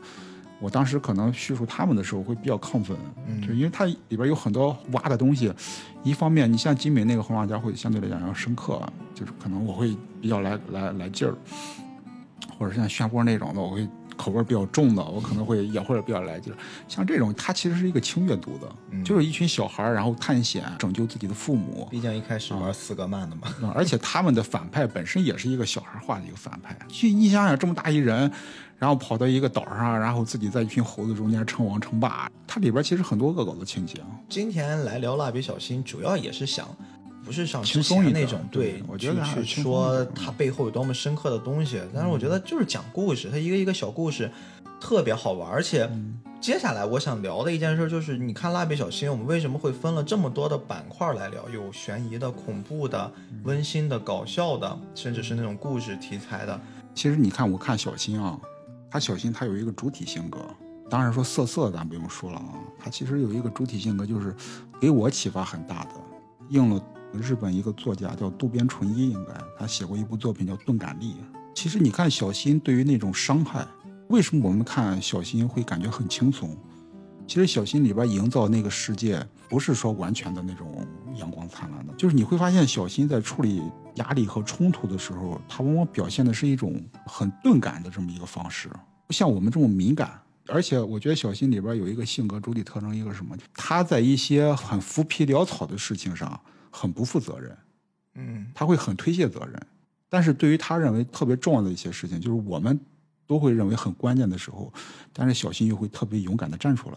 [SPEAKER 2] 我当时可能叙述他们的时候会比较亢奋，就因为它里边有很多挖的东西。一方面，你像金敏那个红辣椒会相对来讲要深刻，就是可能我会比较来来来劲儿，或者像漩涡那种的，我会。口味比较重的，我可能会也会比较来劲。像这种，它其实是一个轻阅读的，就是一群小孩儿，然后探险拯救自己的父母。
[SPEAKER 1] 毕竟一开始玩斯格曼的嘛，
[SPEAKER 2] 而且他们的反派本身也是一个小孩画的一个反派。就你想想，这么大一人，然后跑到一个岛上，然后自己在一群猴子中间称王称霸，它里边其实很多恶搞的情节。
[SPEAKER 1] 今天来聊蜡笔小新，主要也是想。不是像之前那种
[SPEAKER 2] 对，我觉得
[SPEAKER 1] 去说它背后有多么深刻的东西，但是我觉得就是讲故事，它一个一个小故事特别好玩，而且接下来我想聊的一件事就是，你看蜡笔小新，我们为什么会分了这么多的板块来聊？有悬疑的、恐怖的、温馨的、搞笑的，甚至是那种故事题材的。
[SPEAKER 2] 其实你看，我看小新啊，他小新他有一个主体性格，当然说色色咱不用说了啊，他其实有一个主体性格，就是给我启发很大的，应了。日本一个作家叫渡边淳一，应该他写过一部作品叫《钝感力》。其实你看小新对于那种伤害，为什么我们看小新会感觉很轻松？其实小新里边营造那个世界，不是说完全的那种阳光灿烂的。就是你会发现，小新在处理压力和冲突的时候，他往往表现的是一种很钝感的这么一个方式，不像我们这么敏感。而且我觉得小新里边有一个性格主体特征，一个什么？他在一些很浮皮潦草的事情上很不负责任，
[SPEAKER 1] 嗯
[SPEAKER 2] 他会很推卸责任。但是对于他认为特别重要的一些事情，就是我们都会认为很关键的时候，但是小新又会特别勇敢的站出来。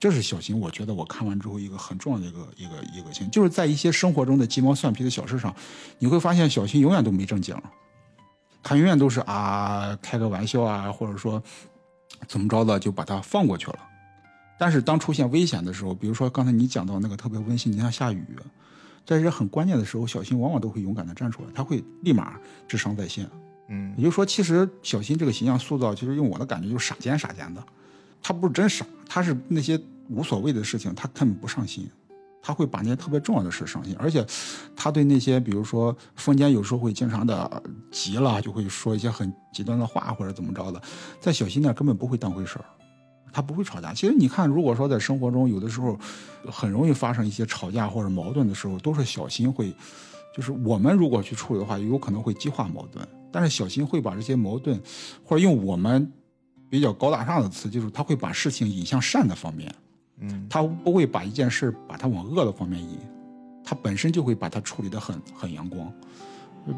[SPEAKER 2] 这是小新，我觉得我看完之后一个很重要的一个一个一个情，就是在一些生活中的鸡毛蒜皮的小事上，你会发现小新永远都没正经，他永远都是啊开个玩笑啊，或者说怎么着的就把他放过去了。但是当出现危险的时候，比如说刚才你讲到那个特别温馨，你像下雨，在一些很关键的时候，小新往往都会勇敢的站出来，他会立马智商在线。
[SPEAKER 1] 嗯
[SPEAKER 2] 也就是说，其实小新这个形象塑造，其实用我的感觉就是傻尖傻尖的，他不是真傻，他是那些无所谓的事情他根本不上心，他会把那些特别重要的事上心，而且他对那些比如说风间有时候会经常的急了，就会说一些很极端的话或者怎么着的，在小新那儿根本不会当回事儿。他不会吵架。其实你看，如果说在生活中，有的时候很容易发生一些吵架或者矛盾的时候，都是小新会，就是我们如果去处理的话，有可能会激化矛盾。但是小新会把这些矛盾，或者用我们比较高大上的词，就是他会把事情引向善的方面，
[SPEAKER 1] 嗯
[SPEAKER 2] 他不会把一件事把它往恶的方面引，他本身就会把它处理得很很阳光。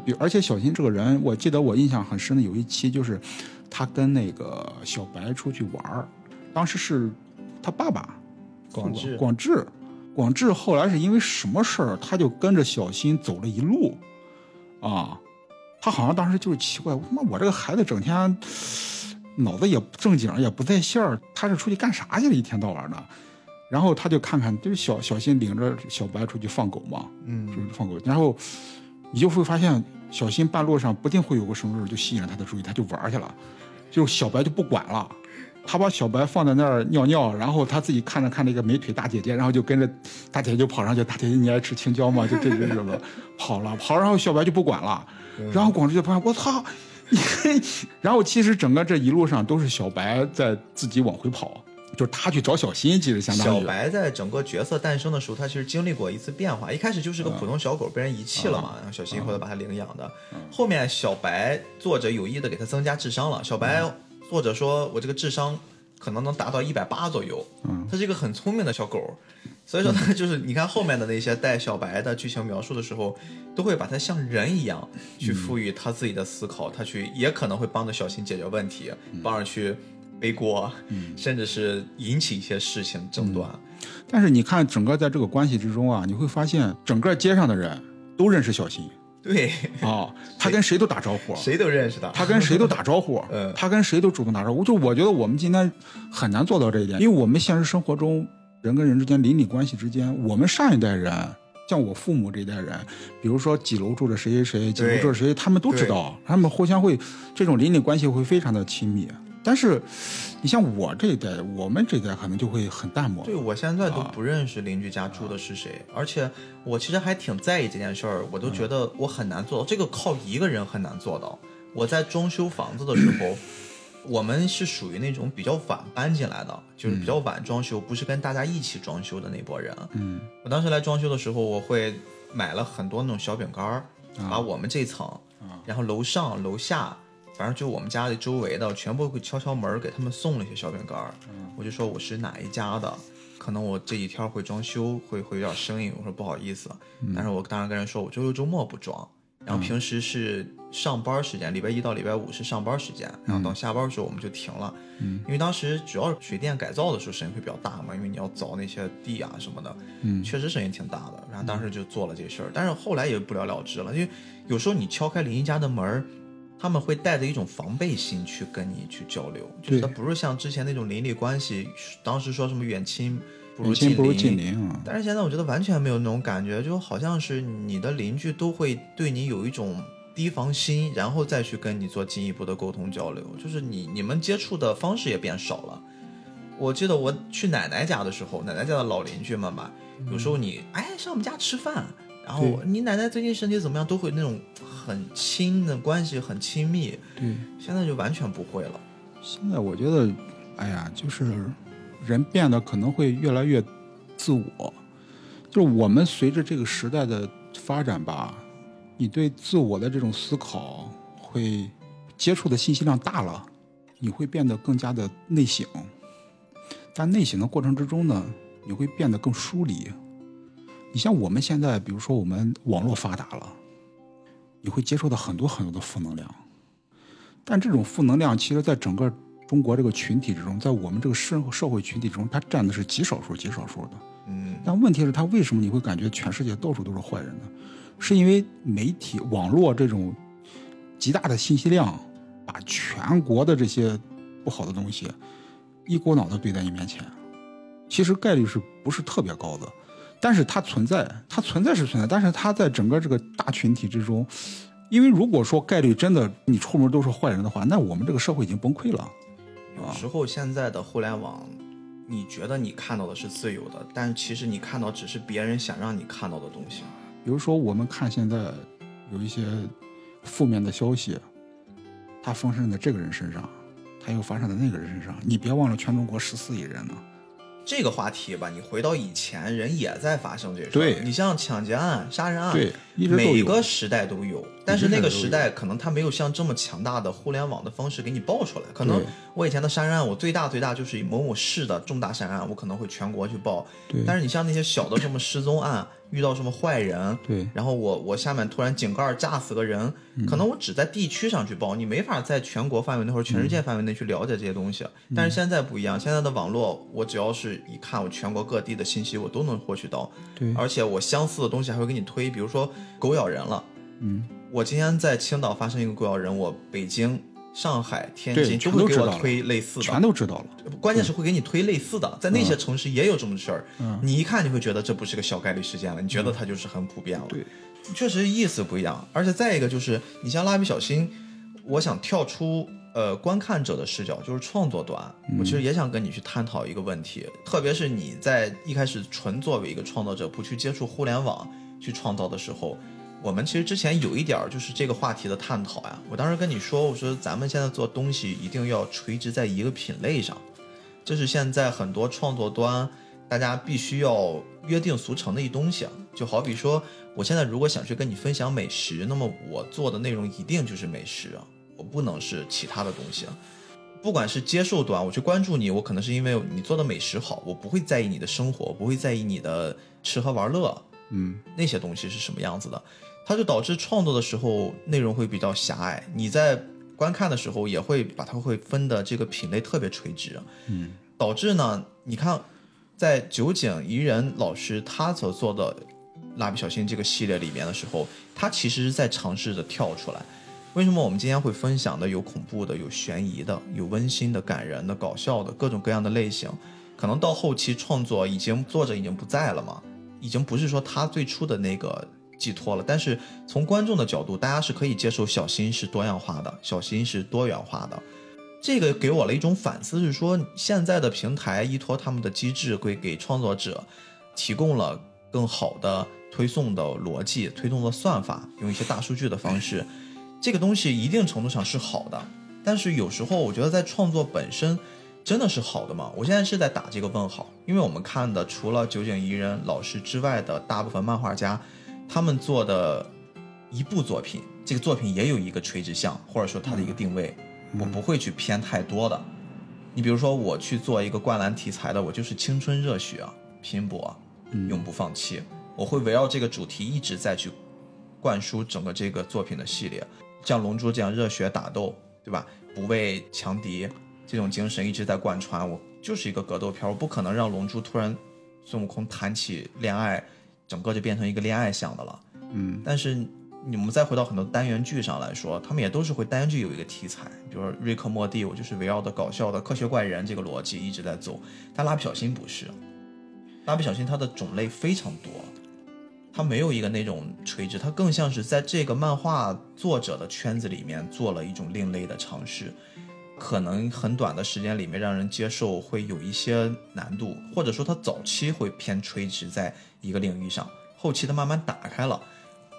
[SPEAKER 2] 比而且小新这个人，我记得我印象很深的有一期就是他跟那个小白出去玩儿，当时是他爸爸
[SPEAKER 1] 广志
[SPEAKER 2] 广志，广志后来是因为什么事儿，他就跟着小新走了一路，啊，他好像当时就是奇怪，我他妈我这个孩子整天脑子也不正经，也不在线儿，他是出去干啥去了？一天到晚的。然后他就看看，就是小小新领着小白出去放狗嘛，出
[SPEAKER 1] 嗯
[SPEAKER 2] 去放狗，然后你就会发现，小新半路上不定会有个什么事儿就吸引了他的注意，他就玩儿去了，就小白就不管了。他把小白放在那儿尿尿，然后他自己看着看着一个美腿大姐姐，然后就跟着大姐姐就跑上去。大姐姐，你爱吃青椒吗？就这这这个跑了跑，然后小白就不管了。然后广志就发现我操，你，然后其实整个这一路上都是小白在自己往回跑，就是他去找小新，其实相当于
[SPEAKER 1] 小白在整个角色诞生的时候，他其实经历过一次变化。一开始就是个普通小狗，被人遗弃了嘛，然后小新后来把它领养的。后面小白作者有意的给他增加智商了。小白作者说我这个智商可能能达到一百八左右，
[SPEAKER 2] 嗯。
[SPEAKER 1] 它是一个很聪明的小狗。所以说它，就是你看后面的那些带小白的剧情描述的时候，都会把它像人一样去赋予它自己的思考，它去也可能会帮着小新解决问题，帮着去背锅，甚至是引起一些事情争端。
[SPEAKER 2] 但是你看整个在这个关系之中啊，你会发现整个街上的人都认识小新
[SPEAKER 1] 对，
[SPEAKER 2] 啊，他跟谁都打招呼，
[SPEAKER 1] 谁都认识他。
[SPEAKER 2] 他跟谁都打招呼
[SPEAKER 1] 嗯，
[SPEAKER 2] 他跟谁都主动打招呼。就我觉得我们今天很难做到这一点，因为我们现实生活中人跟人之间邻里关系之间，我们上一代人。像我父母这一代人，比如说几楼住着谁谁谁，几楼住着谁，他们都知道，他们互相会这种邻里关系会非常的亲密。但是，你像我这一代，我们这一代可能就会很淡漠。
[SPEAKER 1] 对我现在都不认识邻居家住的是谁，而且我其实还挺在意这件事儿，我都觉得我很难做到，这个靠一个人很难做到。我在装修房子的时候，我们是属于那种比较晚搬进来的，就是比较晚装修，不是跟大家一起装修的那波人。
[SPEAKER 2] 嗯
[SPEAKER 1] 我当时来装修的时候，我会买了很多那种小饼干儿，
[SPEAKER 2] 啊
[SPEAKER 1] 把我们这层，然后楼上楼下，反正就我们家里周围的，全部会敲敲门给他们送了一些小饼干儿。我就说我是哪一家的，可能我这几天会装修，会会有点生意，我说不好意思，但是我当时跟人说我周六周末不装。然后平时是上班时间，礼拜一到礼拜五是上班时间，然后到下班的时候我们就停了，因为当时主要水电改造的时候声音会比较大嘛，因为你要凿那些地啊什么的，
[SPEAKER 2] 嗯
[SPEAKER 1] 确实声音挺大的。然后当时就做了这事儿，但是后来也不了了之了，因为有时候你敲开邻居家的门儿，他们会带着一种防备心去跟你去交流，就是他不是像之前那种邻里关系，当时说什么远亲不如近
[SPEAKER 2] 邻啊。
[SPEAKER 1] 但是现在我觉得完全没有那种感觉，就好像是你的邻居都会对你有一种提防心，然后再去跟你做进一步的沟通交流，就是你你们接触的方式也变少了。我记得我去奶奶家的时候，奶奶家的老邻居们吧，有时候你哎上我们家吃饭，然后你奶奶最近身体怎么样，都会那种很亲的关系，很亲密。
[SPEAKER 2] 对，
[SPEAKER 1] 现在就完全不会了。
[SPEAKER 2] 现在我觉得，哎呀，就是人变得可能会越来越自我。就是我们随着这个时代的发展吧，你对自我的这种思考会接触的信息量大了，你会变得更加的内省。但内省的过程之中呢，你会变得更疏离。你像我们现在，比如说我们网络发达了，你会接受到很多很多的负能量。但这种负能量，其实在整个中国这个群体之中，在我们这个社社会群体中，它占的是极少数、极少数的。
[SPEAKER 1] 嗯，
[SPEAKER 2] 但问题是，它为什么你会感觉全世界到处都是坏人呢？是因为媒体、网络这种极大的信息量，把全国的这些不好的东西一股脑的堆在你面前。其实概率是不是特别高的？但是它存在，它存在是存在，但是它在整个这个大群体之中，因为如果说概率真的你出门都是坏人的话，那我们这个社会已经崩溃了。
[SPEAKER 1] 有时候现在的互联网，你觉得你看到的是自由的，但其实你看到只是别人想让你看到的东西。
[SPEAKER 2] 比如说，我们看现在有一些负面的消息，它发生在这个人身上，它又发生在那个人身上。你别忘了，全中国十四亿人呢。
[SPEAKER 1] 这个话题吧，你回到以前，人也在发生这事。
[SPEAKER 2] 对
[SPEAKER 1] 你像抢劫案、杀人案，
[SPEAKER 2] 对，
[SPEAKER 1] 每。个时代都有，但是那个时代可能它没有像这么强大的互联网的方式给你爆出来。可能我以前的杀人案，我最大最大就是某某市的重大杀人案，我可能会全国去报。
[SPEAKER 2] 对
[SPEAKER 1] 但是你像那些小的什么失踪案，遇到什么坏人，
[SPEAKER 2] 对
[SPEAKER 1] 然后我我下面突然井盖炸死个人，
[SPEAKER 2] 嗯
[SPEAKER 1] 可能我只在地区上去报，你没法在全国范围内或者全世
[SPEAKER 2] 嗯
[SPEAKER 1] 界范围内去了解这些东西。但是现在不一样，现在的网络，我只要是一看，我全国各地的信息我都能获取到，
[SPEAKER 2] 对
[SPEAKER 1] 而且我相似的东西还会给你推，比如说狗咬人了，
[SPEAKER 2] 嗯，
[SPEAKER 1] 我今天在青岛发生一个狗咬人，我北京、上海、天津都会给我推类似的，
[SPEAKER 2] 全都知道了。
[SPEAKER 1] 关键是会给你推类似的，在那些城市也有这么事儿，
[SPEAKER 2] 嗯
[SPEAKER 1] 你一看你会觉得这不是个小概率事件了，你觉得它就是很普遍了。
[SPEAKER 2] 对，
[SPEAKER 1] 确实意思不一样。而且再一个就是，你像蜡笔小新，我想跳出呃观看者的视角，就是创作端，我其实也想跟你去探讨一个问题，特别是你在一开始纯作为一个创作者，不去接触互联网去创造的时候。我们其实之前有一点儿就是这个话题的探讨呀，我当时跟你说，我说咱们现在做东西一定要垂直在一个品类上，这是现在很多创作端大家必须要约定俗成的一东西啊。就好比说，我现在如果想去跟你分享美食，那么我做的内容一定就是美食啊，我不能是其他的东西啊。不管是接受端，我去关注你，我可能是因为你做的美食好，我不会在意你的生活，我不会在意你的吃喝玩乐，
[SPEAKER 2] 嗯，
[SPEAKER 1] 那些东西是什么样子的，它就导致创作的时候内容会比较狭隘，你在观看的时候也会把它会分的这个品类特别垂直，
[SPEAKER 2] 嗯，
[SPEAKER 1] 导致呢，你看在酒井宜人老师他所做的蜡笔小新这个系列里面的时候，他其实是在尝试着跳出来。为什么我们今天会分享的有恐怖的、有悬疑的、有温馨的、感人的、搞笑的各种各样的类型？可能到后期创作已经作者已经不在了嘛，已经不是说他最初的那个寄托了。但是从观众的角度，大家是可以接受小新是多样化的，小新是多元化的。这个给我了一种反思，是说现在的平台依托他们的机制，会给创作者提供了更好的推送的逻辑、推动的算法，用一些大数据的方式，这个东西一定程度上是好的。但是有时候我觉得在创作本身真的是好的吗？我现在是在打这个问号，因为我们看的除了酒井宜人老师之外的大部分漫画家，他们做的一部作品，这个作品也有一个垂直向，或者说它的一个定位，我不会去偏太多的。你比如说，我去做一个灌篮题材的，我就是青春热血、拼搏、永不放弃，我会围绕这个主题一直在去灌输整个这个作品的系列，像《龙珠》这样热血打斗，对吧？不畏强敌这种精神一直在贯穿。我就是一个格斗片，我不可能让龙珠突然孙悟空谈起恋爱，整个就变成一个恋爱向的了。
[SPEAKER 2] 嗯，
[SPEAKER 1] 但是你们再回到很多单元剧上来说，他们也都是会单元剧有一个题材，比如说瑞克莫蒂，我就是围绕的搞笑的科学怪人这个逻辑一直在走，但蜡笔小新不是，蜡笔小新它的种类非常多，它没有一个那种垂直，它更像是在这个漫画作者的圈子里面做了一种另类的尝试。可能很短的时间里面让人接受会有一些难度，或者说它早期会偏垂直在一个领域上，后期它慢慢打开了。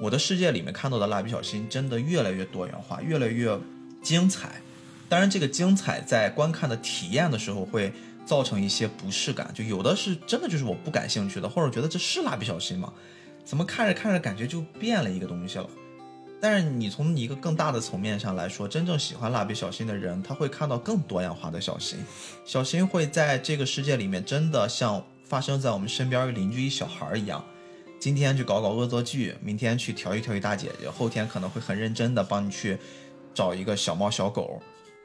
[SPEAKER 1] 我的世界里面看到的蜡笔小新真的越来越多元化，越来越精彩。当然，这个精彩在观看的体验的时候会造成一些不适感。就有的是真的就是我不感兴趣的，或者觉得这是蜡笔小新吗？怎么看着看着感觉就变了一个东西了？但是你从一个更大的层面上来说，真正喜欢蜡笔小新的人，他会看到更多样化的小新。小新会在这个世界里面真的像发生在我们身边邻居一小孩一样，今天去搞搞恶作剧，明天去调戏调戏大姐姐，后天可能会很认真的帮你去找一个小猫小狗，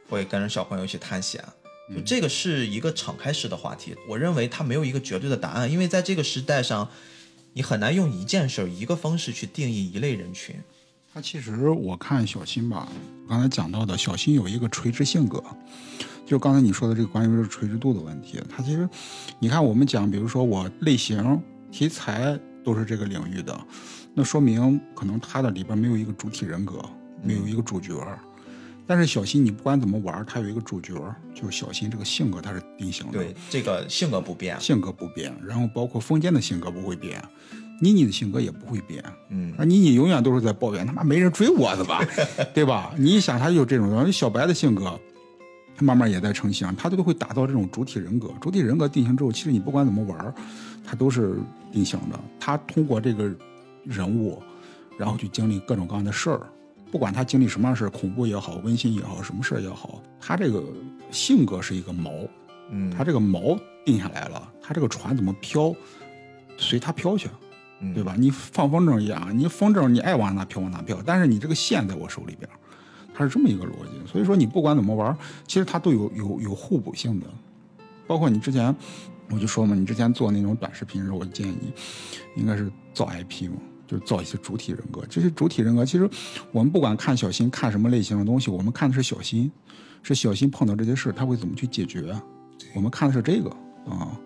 [SPEAKER 1] 会跟着小朋友一起探险。就这个是一个敞开式的话题，我认为它没有一个绝对的答案，因为在这个时代上，你很难用一件事儿、一个方式去定义一类人群。
[SPEAKER 2] 他其实我看小新吧，刚才讲到的小新有一个垂直性格，就刚才你说的这个关于这个垂直度的问题。他其实，你看我们讲，比如说我类型、题材都是这个领域的，那说明可能他的里边没有一个主体人格，没有一个主角。但是小新你不管怎么玩，他有一个主角，就是小新这个性格他是定型的，
[SPEAKER 1] 对，这个性格不变，
[SPEAKER 2] 性格不变，然后包括封建的性格不会变。妮妮的性格也不会变，
[SPEAKER 1] 嗯，
[SPEAKER 2] 啊，妮妮永远都是在抱怨他妈没人追我，的吧，对吧？你一想，他就这种人。小白的性格，他慢慢也在成型，他都会打造这种主体人格。主体人格定型之后，其实你不管怎么玩，他都是定型的。他通过这个人物，然后去经历各种各样的事儿，不管他经历什么样的事儿，恐怖也好，温馨也好，什么事儿也好，他这个性格是一个锚，
[SPEAKER 1] 嗯，
[SPEAKER 2] 他这个锚定下来了，他这个船怎么飘，随他飘去。对吧？你放风筝一样，你风筝你爱往哪飘往哪飘，但是你这个线在我手里边，它是这么一个逻辑。所以说你不管怎么玩，其实它都有有有互补性的。包括你之前我就说嘛，你之前做那种短视频的时候，我建议你应该是造 IP 嘛，就是造一些主体人格。这些主体人格，其实我们不管看小新看什么类型的东西，我们看的是小新，是小新碰到这些事他会怎么去解决，我们看的是这个啊。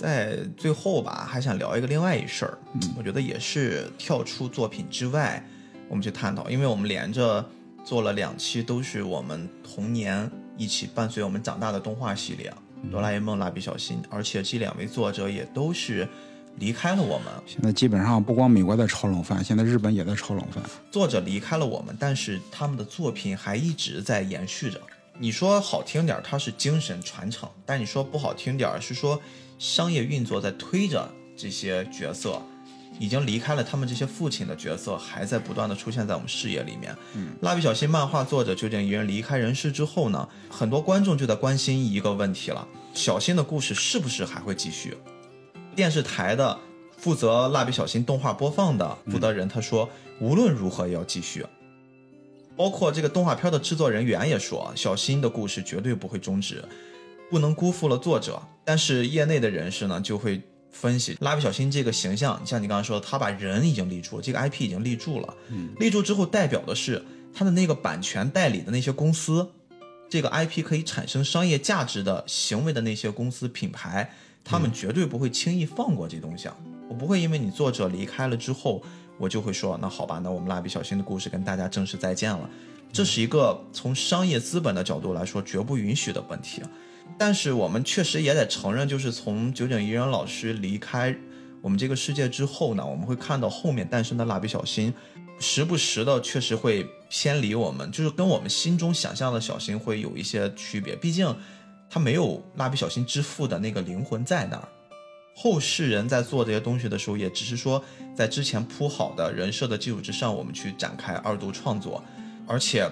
[SPEAKER 1] 在最后吧，还想聊一个另外一事儿，我觉得也是跳出作品之外，我们去探讨，因为我们连着做了两期，都是我们童年一起伴随我们长大的动画系列，《哆啦 A 梦》《蜡笔小新》，而且这两位作者也都是离开了我们。
[SPEAKER 2] 现在基本上不光美国在炒冷饭，现在日本也在炒冷饭。
[SPEAKER 1] 作者离开了我们，但是他们的作品还一直在延续着。你说好听点儿，它是精神传承；但你说不好听点儿，是说。商业运作在推着这些角色，已经离开了他们这些父亲的角色，还在不断的出现在我们视野里面。
[SPEAKER 2] 嗯，
[SPEAKER 1] 蜡笔小新漫画作者究竟一人离开人世之后呢？很多观众就在关心一个问题了：小新的故事是不是还会继续？电视台的负责蜡笔小新动画播放的负责人他说，无论如何也要继续。包括这个动画片的制作人员也说，小新的故事绝对不会终止。不能辜负了作者，但是业内的人士呢就会分析蜡笔小新这个形象，像你刚刚说，他把人已经立住，这个 IP 已经立住了，立住之后代表的是他的那个版权代理的那些公司，这个 IP 可以产生商业价值的行为的那些公司品牌，他们绝对不会轻易放过这东西。我不会因为你作者离开了之后，我就会说那好吧，那我们蜡笔小新的故事跟大家正式再见了，这是一个从商业资本的角度来说绝不允许的问题。但是我们确实也得承认，就是从九井一人老师离开我们这个世界之后呢，我们会看到后面诞生的蜡笔小新，时不时的确实会偏离我们，就是跟我们心中想象的小新会有一些区别。毕竟他没有蜡笔小新之父的那个灵魂在那儿。后世人在做这些东西的时候，也只是说在之前铺好的人设的基础之上，我们去展开二度创作，而且。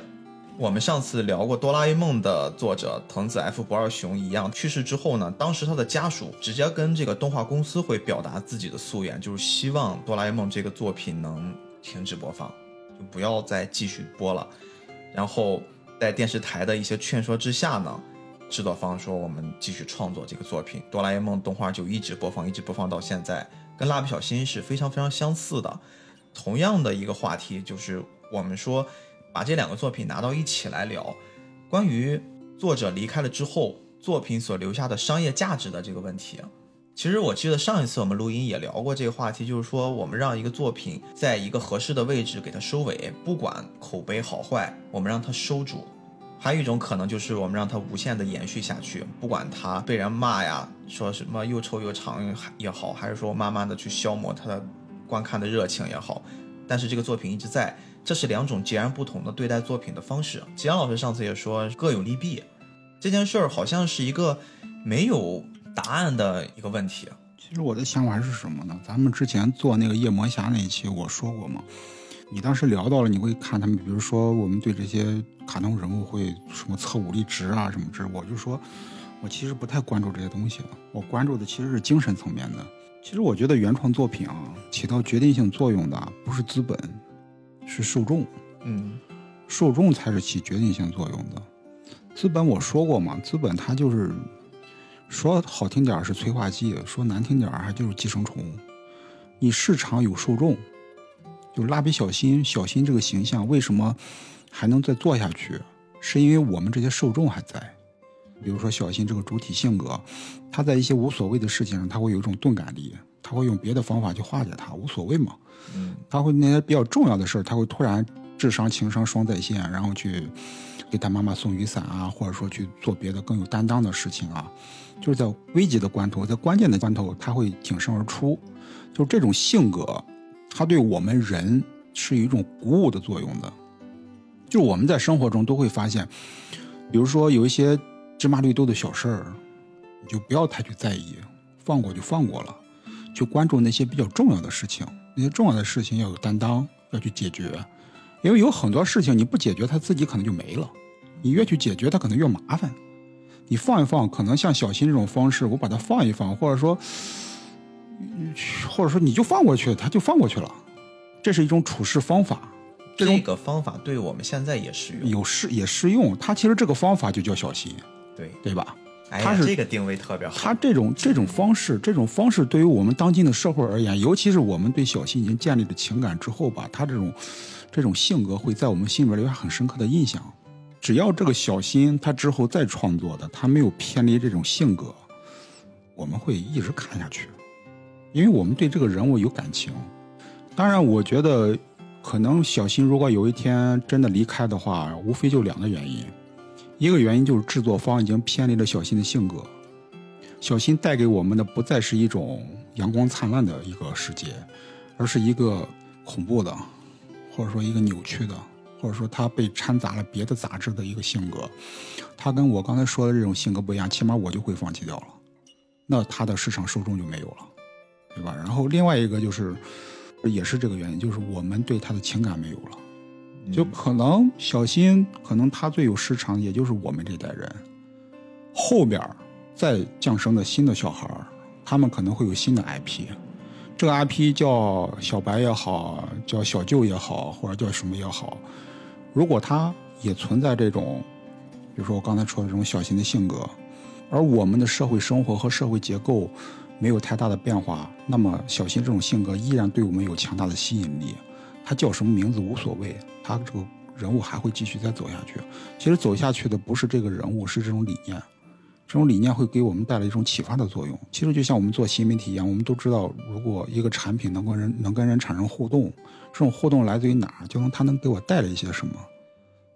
[SPEAKER 1] 我们上次聊过《哆啦 A 梦》的作者藤子 F 不二雄一样去世之后呢，当时他的家属直接跟这个动画公司会表达自己的夙愿，就是希望《哆啦 A 梦》这个作品能停止播放，就不要再继续播了。然后在电视台的一些劝说之下呢，制作方说我们继续创作这个作品，《哆啦 A 梦》动画就一直播放，一直播放到现在，跟蜡笔小新是非常非常相似的。同样的一个话题就是我们说。把这两个作品拿到一起来聊，关于作者离开了之后作品所留下的商业价值的这个问题。其实我记得上一次我们录音也聊过这个话题，就是说我们让一个作品在一个合适的位置给它收尾，不管口碑好坏，我们让它收住。还有一种可能就是我们让它无限的延续下去，不管它被人骂呀，说什么又臭又长也好，还是说慢慢的去消磨它的观看的热情也好，但是这个作品一直在。这是两种截然不同的对待作品的方式。吉安老师上次也说各有利弊，这件事儿好像是一个没有答案的一个问题。
[SPEAKER 2] 其实我的想法是什么呢？咱们之前做那个夜魔侠那一期，我说过嘛，你当时聊到了，你会看他们，比如说我们对这些卡通人物会什么测武力值啊什么值，我就说，我其实不太关注这些东西，我关注的其实是精神层面的。其实我觉得原创作品啊，起到决定性作用的不是资本，是受众，
[SPEAKER 1] 嗯
[SPEAKER 2] 受众才是起决定性作用的。资本我说过嘛，资本它就是说好听点儿是催化剂，说难听点儿还就是寄生虫。你市场有受众，就蜡笔小新小新这个形象为什么还能再做下去？是因为我们这些受众还在。比如说小新这个主体性格，他在一些无所谓的事情上，他会有一种钝感力，他会用别的方法去化解它，无所谓嘛。
[SPEAKER 1] 嗯
[SPEAKER 2] 他会那些比较重要的事儿，他会突然智商情商双在线，然后去给他妈妈送雨伞啊，或者说去做别的更有担当的事情啊。就是在危急的关头，在关键的关头，他会挺身而出。就是这种性格，他对我们人是一种鼓舞的作用的。就我们在生活中都会发现，比如说有一些芝麻绿豆的小事儿，你就不要太去在意，放过就放过了，去关注那些比较重要的事情。那些重要的事情要有担当，要去解决，因为有很多事情你不解决，它自己可能就没了。你越去解决，它可能越麻烦。你放一放，可能像小新这种方式，我把它放一放，或者说，嗯或者说你就放过去，它就放过去了。这是一种处事方法，这种
[SPEAKER 1] 这个方法对我们现在也适用。
[SPEAKER 2] 有适也适用。它其实这个方法就叫小心，
[SPEAKER 1] 对，
[SPEAKER 2] 对吧？
[SPEAKER 1] 哎呀，
[SPEAKER 2] 它是
[SPEAKER 1] 这个定位特别好。
[SPEAKER 2] 他这种这种方式，这种方式对于我们当今的社会而言，尤其是我们对小新已经建立了情感之后吧，他这种这种性格会在我们心里边留下很深刻的印象。只要这个小新他之后再创作的，他没有偏离这种性格，我们会一直看下去，因为我们对这个人物有感情。当然，我觉得可能小新如果有一天真的离开的话，无非就两个原因。一个原因就是制作方已经偏离了小新的性格，小新带给我们的不再是一种阳光灿烂的一个世界，而是一个恐怖的，或者说一个扭曲的，或者说他被掺杂了别的杂质的一个性格。他跟我刚才说的这种性格不一样，起码我就会放弃掉了，那他的市场受众就没有了，对吧？然后另外一个就是，也是这个原因，就是我们对他的情感没有了。就可能小新，可能他最有市场，也就是我们这代人。后边儿再降生的新的小孩儿，他们可能会有新的 IP，这个 IP 叫小白也好，叫小舅也好，或者叫什么也好，如果他也存在这种，比如说我刚才说的这种小新的性格，而我们的社会生活和社会结构没有太大的变化，那么小新这种性格依然对我们有强大的吸引力。他叫什么名字无所谓，他这个人物还会继续再走下去。其实走下去的不是这个人物，是这种理念。这种理念会给我们带来一种启发的作用。其实就像我们做新媒体一样，我们都知道，如果一个产品能跟人能跟人产生互动，这种互动来自于哪儿？就能它能给我带来一些什么？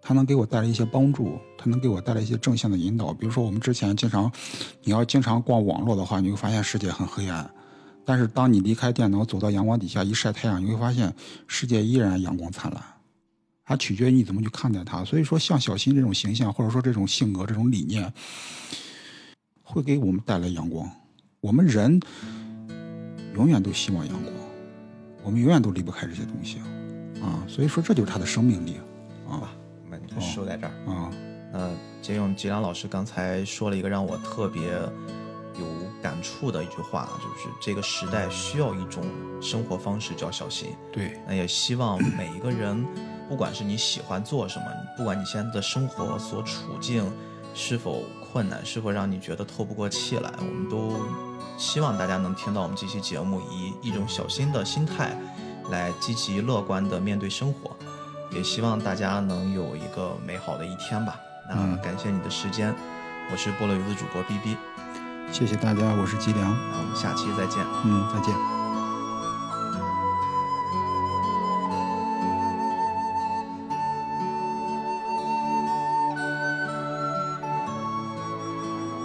[SPEAKER 2] 它能给我带来一些帮助，它能给我带来一些正向的引导。比如说，我们之前经常，你要经常逛网络的话，你会发现世界很黑暗。但是当你离开电脑，走到阳光底下一晒太阳，你会发现世界依然阳光灿烂。它取决于你怎么去看待它。所以说，像小新这种形象，或者说这种性格、这种理念，会给我们带来阳光。我们人永远都希望阳光，我们永远都离不开这些东西啊。所以说，这就是他的生命力啊
[SPEAKER 1] 我们就说在这儿。
[SPEAKER 2] 啊。
[SPEAKER 1] 呃，借用吉良老师刚才说了一个让我特别有感触的一句话，就是这个时代需要一种生活方式叫小心。
[SPEAKER 2] 对，
[SPEAKER 1] 那也希望每一个人，不管是你喜欢做什么，不管你现在的生活所处境是否困难，是否让你觉得透不过气来，我们都希望大家能听到我们这期节目，以一种小心的心态来积极乐观的面对生活。也希望大家能有一个美好的一天吧。那
[SPEAKER 2] 嗯
[SPEAKER 1] 感谢你的时间，我是菠萝油的主播 B B，
[SPEAKER 2] 谢谢大家，我是吉良，
[SPEAKER 1] 那我们下期再见。
[SPEAKER 2] 嗯，再见。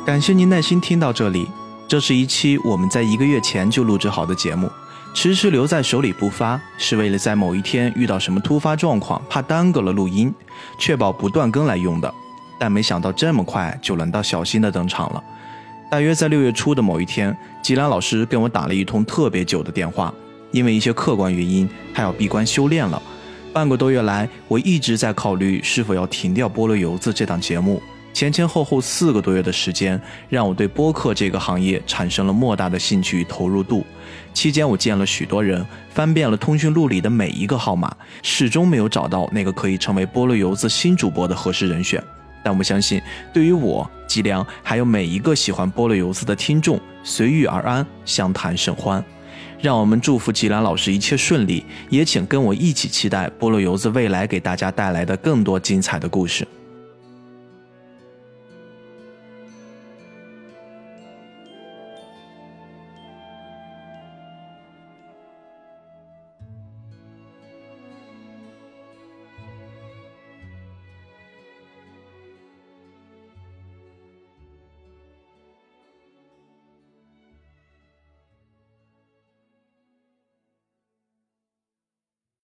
[SPEAKER 1] 感谢您耐心听到这里。这是一期我们在一个月前就录制好的节目，迟迟留在手里不发，是为了在某一天遇到什么突发状况，怕耽搁了录音，确保不断更来用的。但没想到这么快就轮到小新的登场了。大约在六月初的某一天，吉兰老师跟我打了一通特别久的电话，因为一些客观原因，他要闭关修炼了。半个多月来，我一直在考虑是否要停掉《菠萝油子》这档节目。前前后后四个多月的时间，让我对播客这个行业产生了莫大的兴趣与投入度。期间，我见了许多人，翻遍了通讯录里的每一个号码，始终没有找到那个可以成为菠萝油子新主播的合适人选。但我相信，对于我、吉良，还有每一个喜欢菠萝油子的听众，随遇而安，相谈甚欢。让我们祝福吉良老师一切顺利，也请跟我一起期待菠萝油子未来给大家带来的更多精彩的故事。